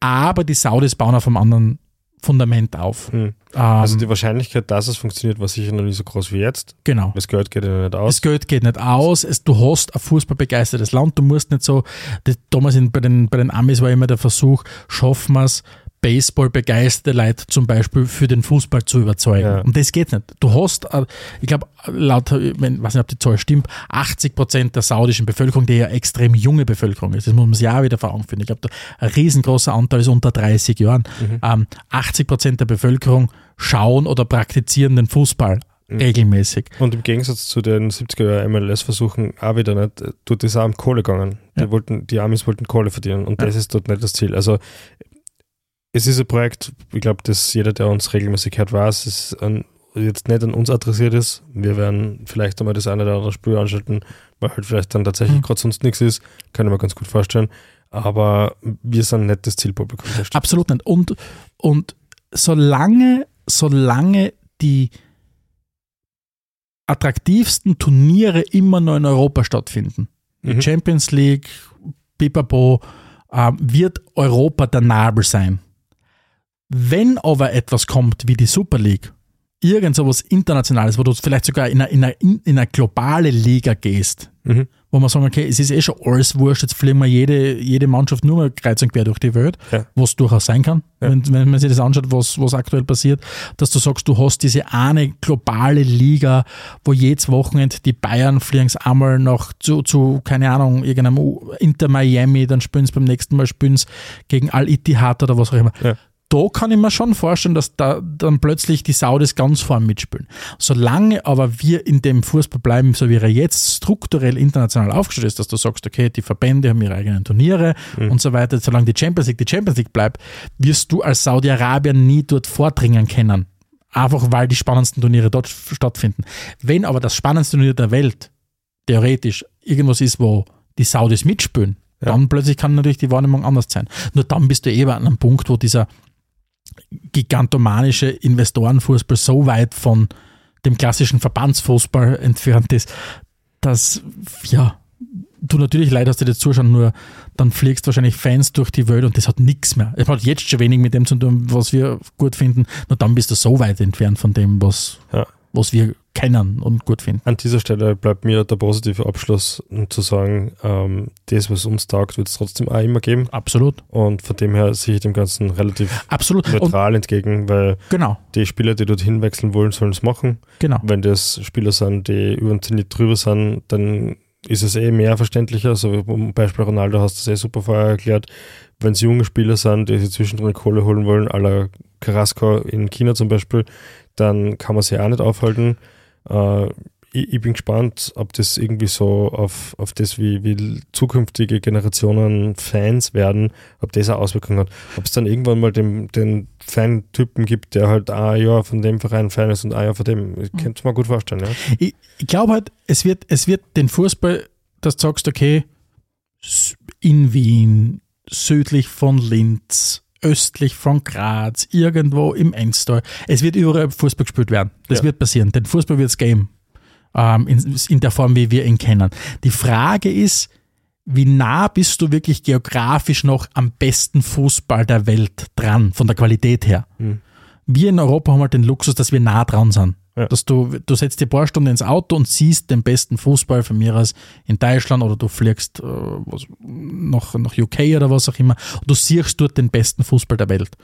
Aber die Saudis bauen auf einem anderen Fundament auf. Hm. Ähm, Also die Wahrscheinlichkeit, dass es funktioniert, war sicher noch nicht so groß wie jetzt. genau. Das Geld geht ja nicht aus. Das Geld geht nicht aus. Es, du hast ein fußballbegeistertes Land. Du musst nicht so. Das, damals in, bei, den, bei den Amis war immer der Versuch, schaffen wir es, Baseball-begeisterte Leute zum Beispiel für den Fußball zu überzeugen. Ja. Und das geht nicht. Du hast, äh, ich glaube, laut, ich weiß nicht, ob die Zahl stimmt, 80 Prozent der saudischen Bevölkerung, die ja extrem junge Bevölkerung ist. Das muss man sich auch wieder vor Augen führen. Ich glaube, da ein riesengroßer Anteil ist unter 30 Jahren. Ähm, 80 Prozent der Bevölkerung schauen oder praktizieren den Fußball regelmäßig. Und im Gegensatz zu den 70er Jahre MLS-Versuchen auch wieder nicht, äh, tut es auch um Kohle gegangen. Die, Ja. wollten, die Amis wollten Kohle verdienen und Ja. das ist dort nicht das Ziel. Also es ist ein Projekt, ich glaube, dass jeder, der uns regelmäßig hört, weiß, es an, jetzt nicht an uns adressiert ist. Wir werden vielleicht einmal das eine oder andere Spiel anschalten, weil halt vielleicht dann tatsächlich Mhm. gerade sonst nichts ist. Kann ich mir ganz gut vorstellen. Aber wir sind nicht das Zielpublikum. Absolut nicht. Und, und solange, solange die attraktivsten Turniere immer noch in Europa stattfinden, Mhm. Champions League, Pipapo, äh, wird Europa der Nabel sein. Wenn aber etwas kommt wie die Super League, irgend sowas Internationales, wo du vielleicht sogar in eine, in eine, in eine globale Liga gehst, Mhm. wo man sagen, okay, es ist eh schon alles wurscht, jetzt fliegen wir jede, jede Mannschaft nur mal kreuz und quer durch die Welt, Ja. was durchaus sein kann, Ja. wenn, wenn man sich das anschaut, was, was aktuell passiert, dass du sagst, du hast diese eine globale Liga, wo jedes Wochenende die Bayern fliegen einmal noch zu, zu, keine Ahnung, irgendeinem U- Inter Miami, dann spielen sie beim nächsten Mal spielen sie gegen Al-Ittihad oder was auch immer. Ja. Da kann ich mir schon vorstellen, dass da dann plötzlich die Saudis ganz vorn mitspielen. Solange aber wir in dem Fußball bleiben, so wie er jetzt strukturell international aufgestellt ist, dass du sagst, okay, die Verbände haben ihre eigenen Turniere Mhm. und so weiter, solange die Champions League die Champions League bleibt, wirst du als Saudi-Arabier nie dort vordringen können. Einfach weil die spannendsten Turniere dort stattfinden. Wenn aber das spannendste Turnier der Welt theoretisch irgendwas ist, wo die Saudis mitspielen, Ja. dann plötzlich kann natürlich die Wahrnehmung anders sein. Nur dann bist du eben an einem Punkt, wo dieser gigantomanische Investorenfußball so weit von dem klassischen Verbandsfußball entfernt ist, dass, ja, du natürlich leid hast, dir das zuschauen, nur dann fliegst wahrscheinlich Fans durch die Welt und das hat nichts mehr. Es hat jetzt schon wenig mit dem zu tun, was wir gut finden, nur dann bist du so weit entfernt von dem, was, Ja. Was wir kennen und gut finden. An dieser Stelle bleibt mir der positive Abschluss, um zu sagen, ähm, das, was uns taugt, wird es trotzdem auch immer geben. Absolut. Und von dem her sehe ich dem Ganzen relativ Absolut. Und neutral entgegen, weil genau, die Spieler, die dorthin wechseln wollen, sollen es machen. genau. Wenn das Spieler sind, die über den Zenit drüber sind, dann ist es eh mehr verständlicher. So wie beim Beispiel Ronaldo hast du es eh super vorher erklärt. Wenn es junge Spieler sind, die sich zwischendrin Kohle holen wollen, à la Carrasco in China zum Beispiel, dann kann man sie auch nicht aufhalten. Äh, ich, ich bin gespannt, ob das irgendwie so auf, auf das, wie, wie zukünftige Generationen Fans werden, ob das eine Auswirkung hat. Ob es dann irgendwann mal den, den Fan-Typen gibt, der halt ein Jahr von dem Verein Fan ist und ein Jahr von dem. Ich könnte es mir gut vorstellen, ja. Ich, ich glaube halt, es wird, es wird den Fußball, dass du sagst, okay, in Wien, südlich von Linz, östlich von Graz, irgendwo im Enstal, es wird überall Fußball gespielt werden. Das Ja. wird passieren. Den Fußball wird es geben. Ähm, in, in der Form, wie wir ihn kennen. Die Frage ist, wie nah bist du wirklich geografisch noch am besten Fußball der Welt dran, von der Qualität her? Wir in Europa haben halt den Luxus, dass wir nah dran sind. Ja. Dass du, du setzt dir ein paar Stunden ins Auto und siehst den besten Fußball von mir aus in Deutschland oder du fliegst äh, was, nach, nach UK oder was auch immer. Und du siehst dort den besten Fußball der Welt.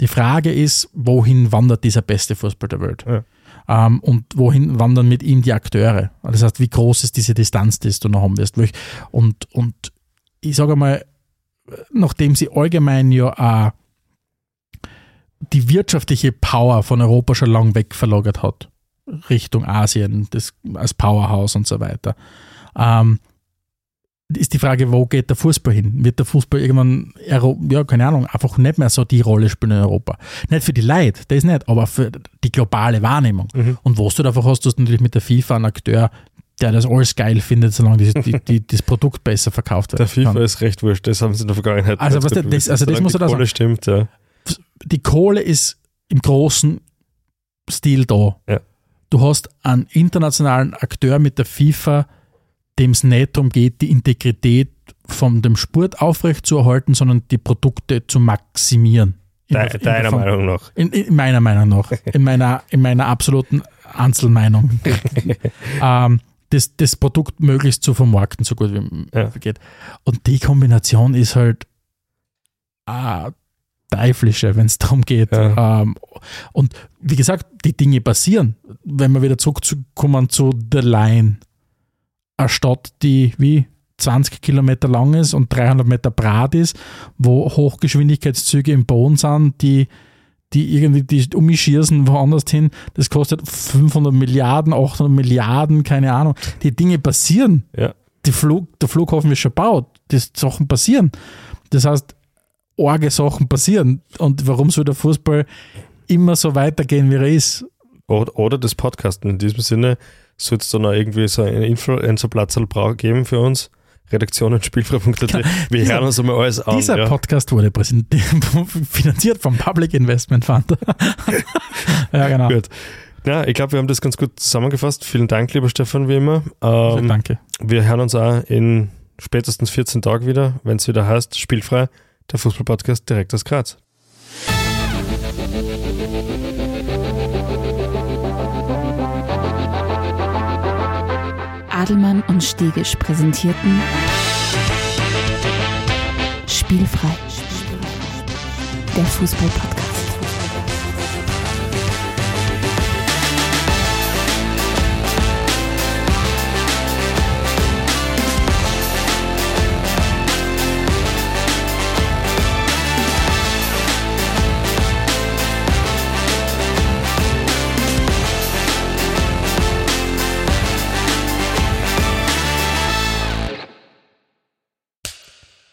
Die Frage ist, wohin wandert dieser beste Fußball der Welt? Ja. Ähm, und wohin wandern mit ihm die Akteure? Das heißt, wie groß ist diese Distanz, die du noch haben wirst? Und, und ich sage mal, nachdem sie allgemein ja auch die wirtschaftliche Power von Europa schon lang weg verlagert hat, Richtung Asien, das als Powerhouse und so weiter, ähm, ist die Frage, wo geht der Fußball hin? Wird der Fußball irgendwann, ja, keine Ahnung, einfach nicht mehr so die Rolle spielen in Europa? Nicht für die Leute, das nicht, aber für die globale Wahrnehmung. Mhm. Und was du davon hast, du hast natürlich mit der FIFA einen Akteur, der das alles geil findet, solange die, die, die, das Produkt besser verkauft Der wird. FIFA ist recht wurscht, das haben sie in der Vergangenheit. Also, was der- das- bewiesen. also das muss die er da Kohle stimmt, ja. die Kohle ist im großen Stil da. Ja. Du hast einen internationalen Akteur mit der FIFA, dem es nicht darum geht, die Integrität von dem Sport aufrechtzuerhalten, sondern die Produkte zu maximieren. In De, der- in der deiner Meinung nach. In, in meiner Meinung nach. In meiner, in meiner absoluten Einzelmeinung. ähm, das, das Produkt möglichst zu vermarkten, so gut wie Ja. geht. Und die Kombination ist halt ah, teuflische, wenn es darum geht. Ja. Ähm, und wie gesagt, die Dinge passieren. Wenn wir wieder zurückkommen zu The Line, eine Stadt, die wie 20 Kilometer lang ist und 300 Meter breit ist, wo Hochgeschwindigkeitszüge im Boden sind, die, die irgendwie die umschießen woanders hin. Das kostet 500 Milliarden, 800 Milliarden, keine Ahnung. Die Dinge passieren. Ja. Die Flug, der Flughafen ist schon gebaut. Die Sachen passieren. Das heißt, arge Sachen passieren. Und warum soll der Fußball immer so weitergehen, wie er ist? Oder, oder das Podcasten. In diesem Sinne soll es dann auch irgendwie so einen Influencer-Platz geben für uns. Redaktionen Spielfrei.at. Wir Dieser- hören uns einmal alles an. Dieser ja. Podcast wurde finanziert vom Public Investment Fund. ja, genau. Gut. Ja, ich glaube, wir haben das ganz gut zusammengefasst. Vielen Dank, lieber Stefan, wie immer. Ähm, Danke. wir hören uns auch in spätestens 14 Tagen wieder, wenn es wieder heißt, Spielfrei, der Fußballpodcast direkt aus Graz. Adelmann und Stegisch präsentierten Spielfrei. Der Fußball-Podcast.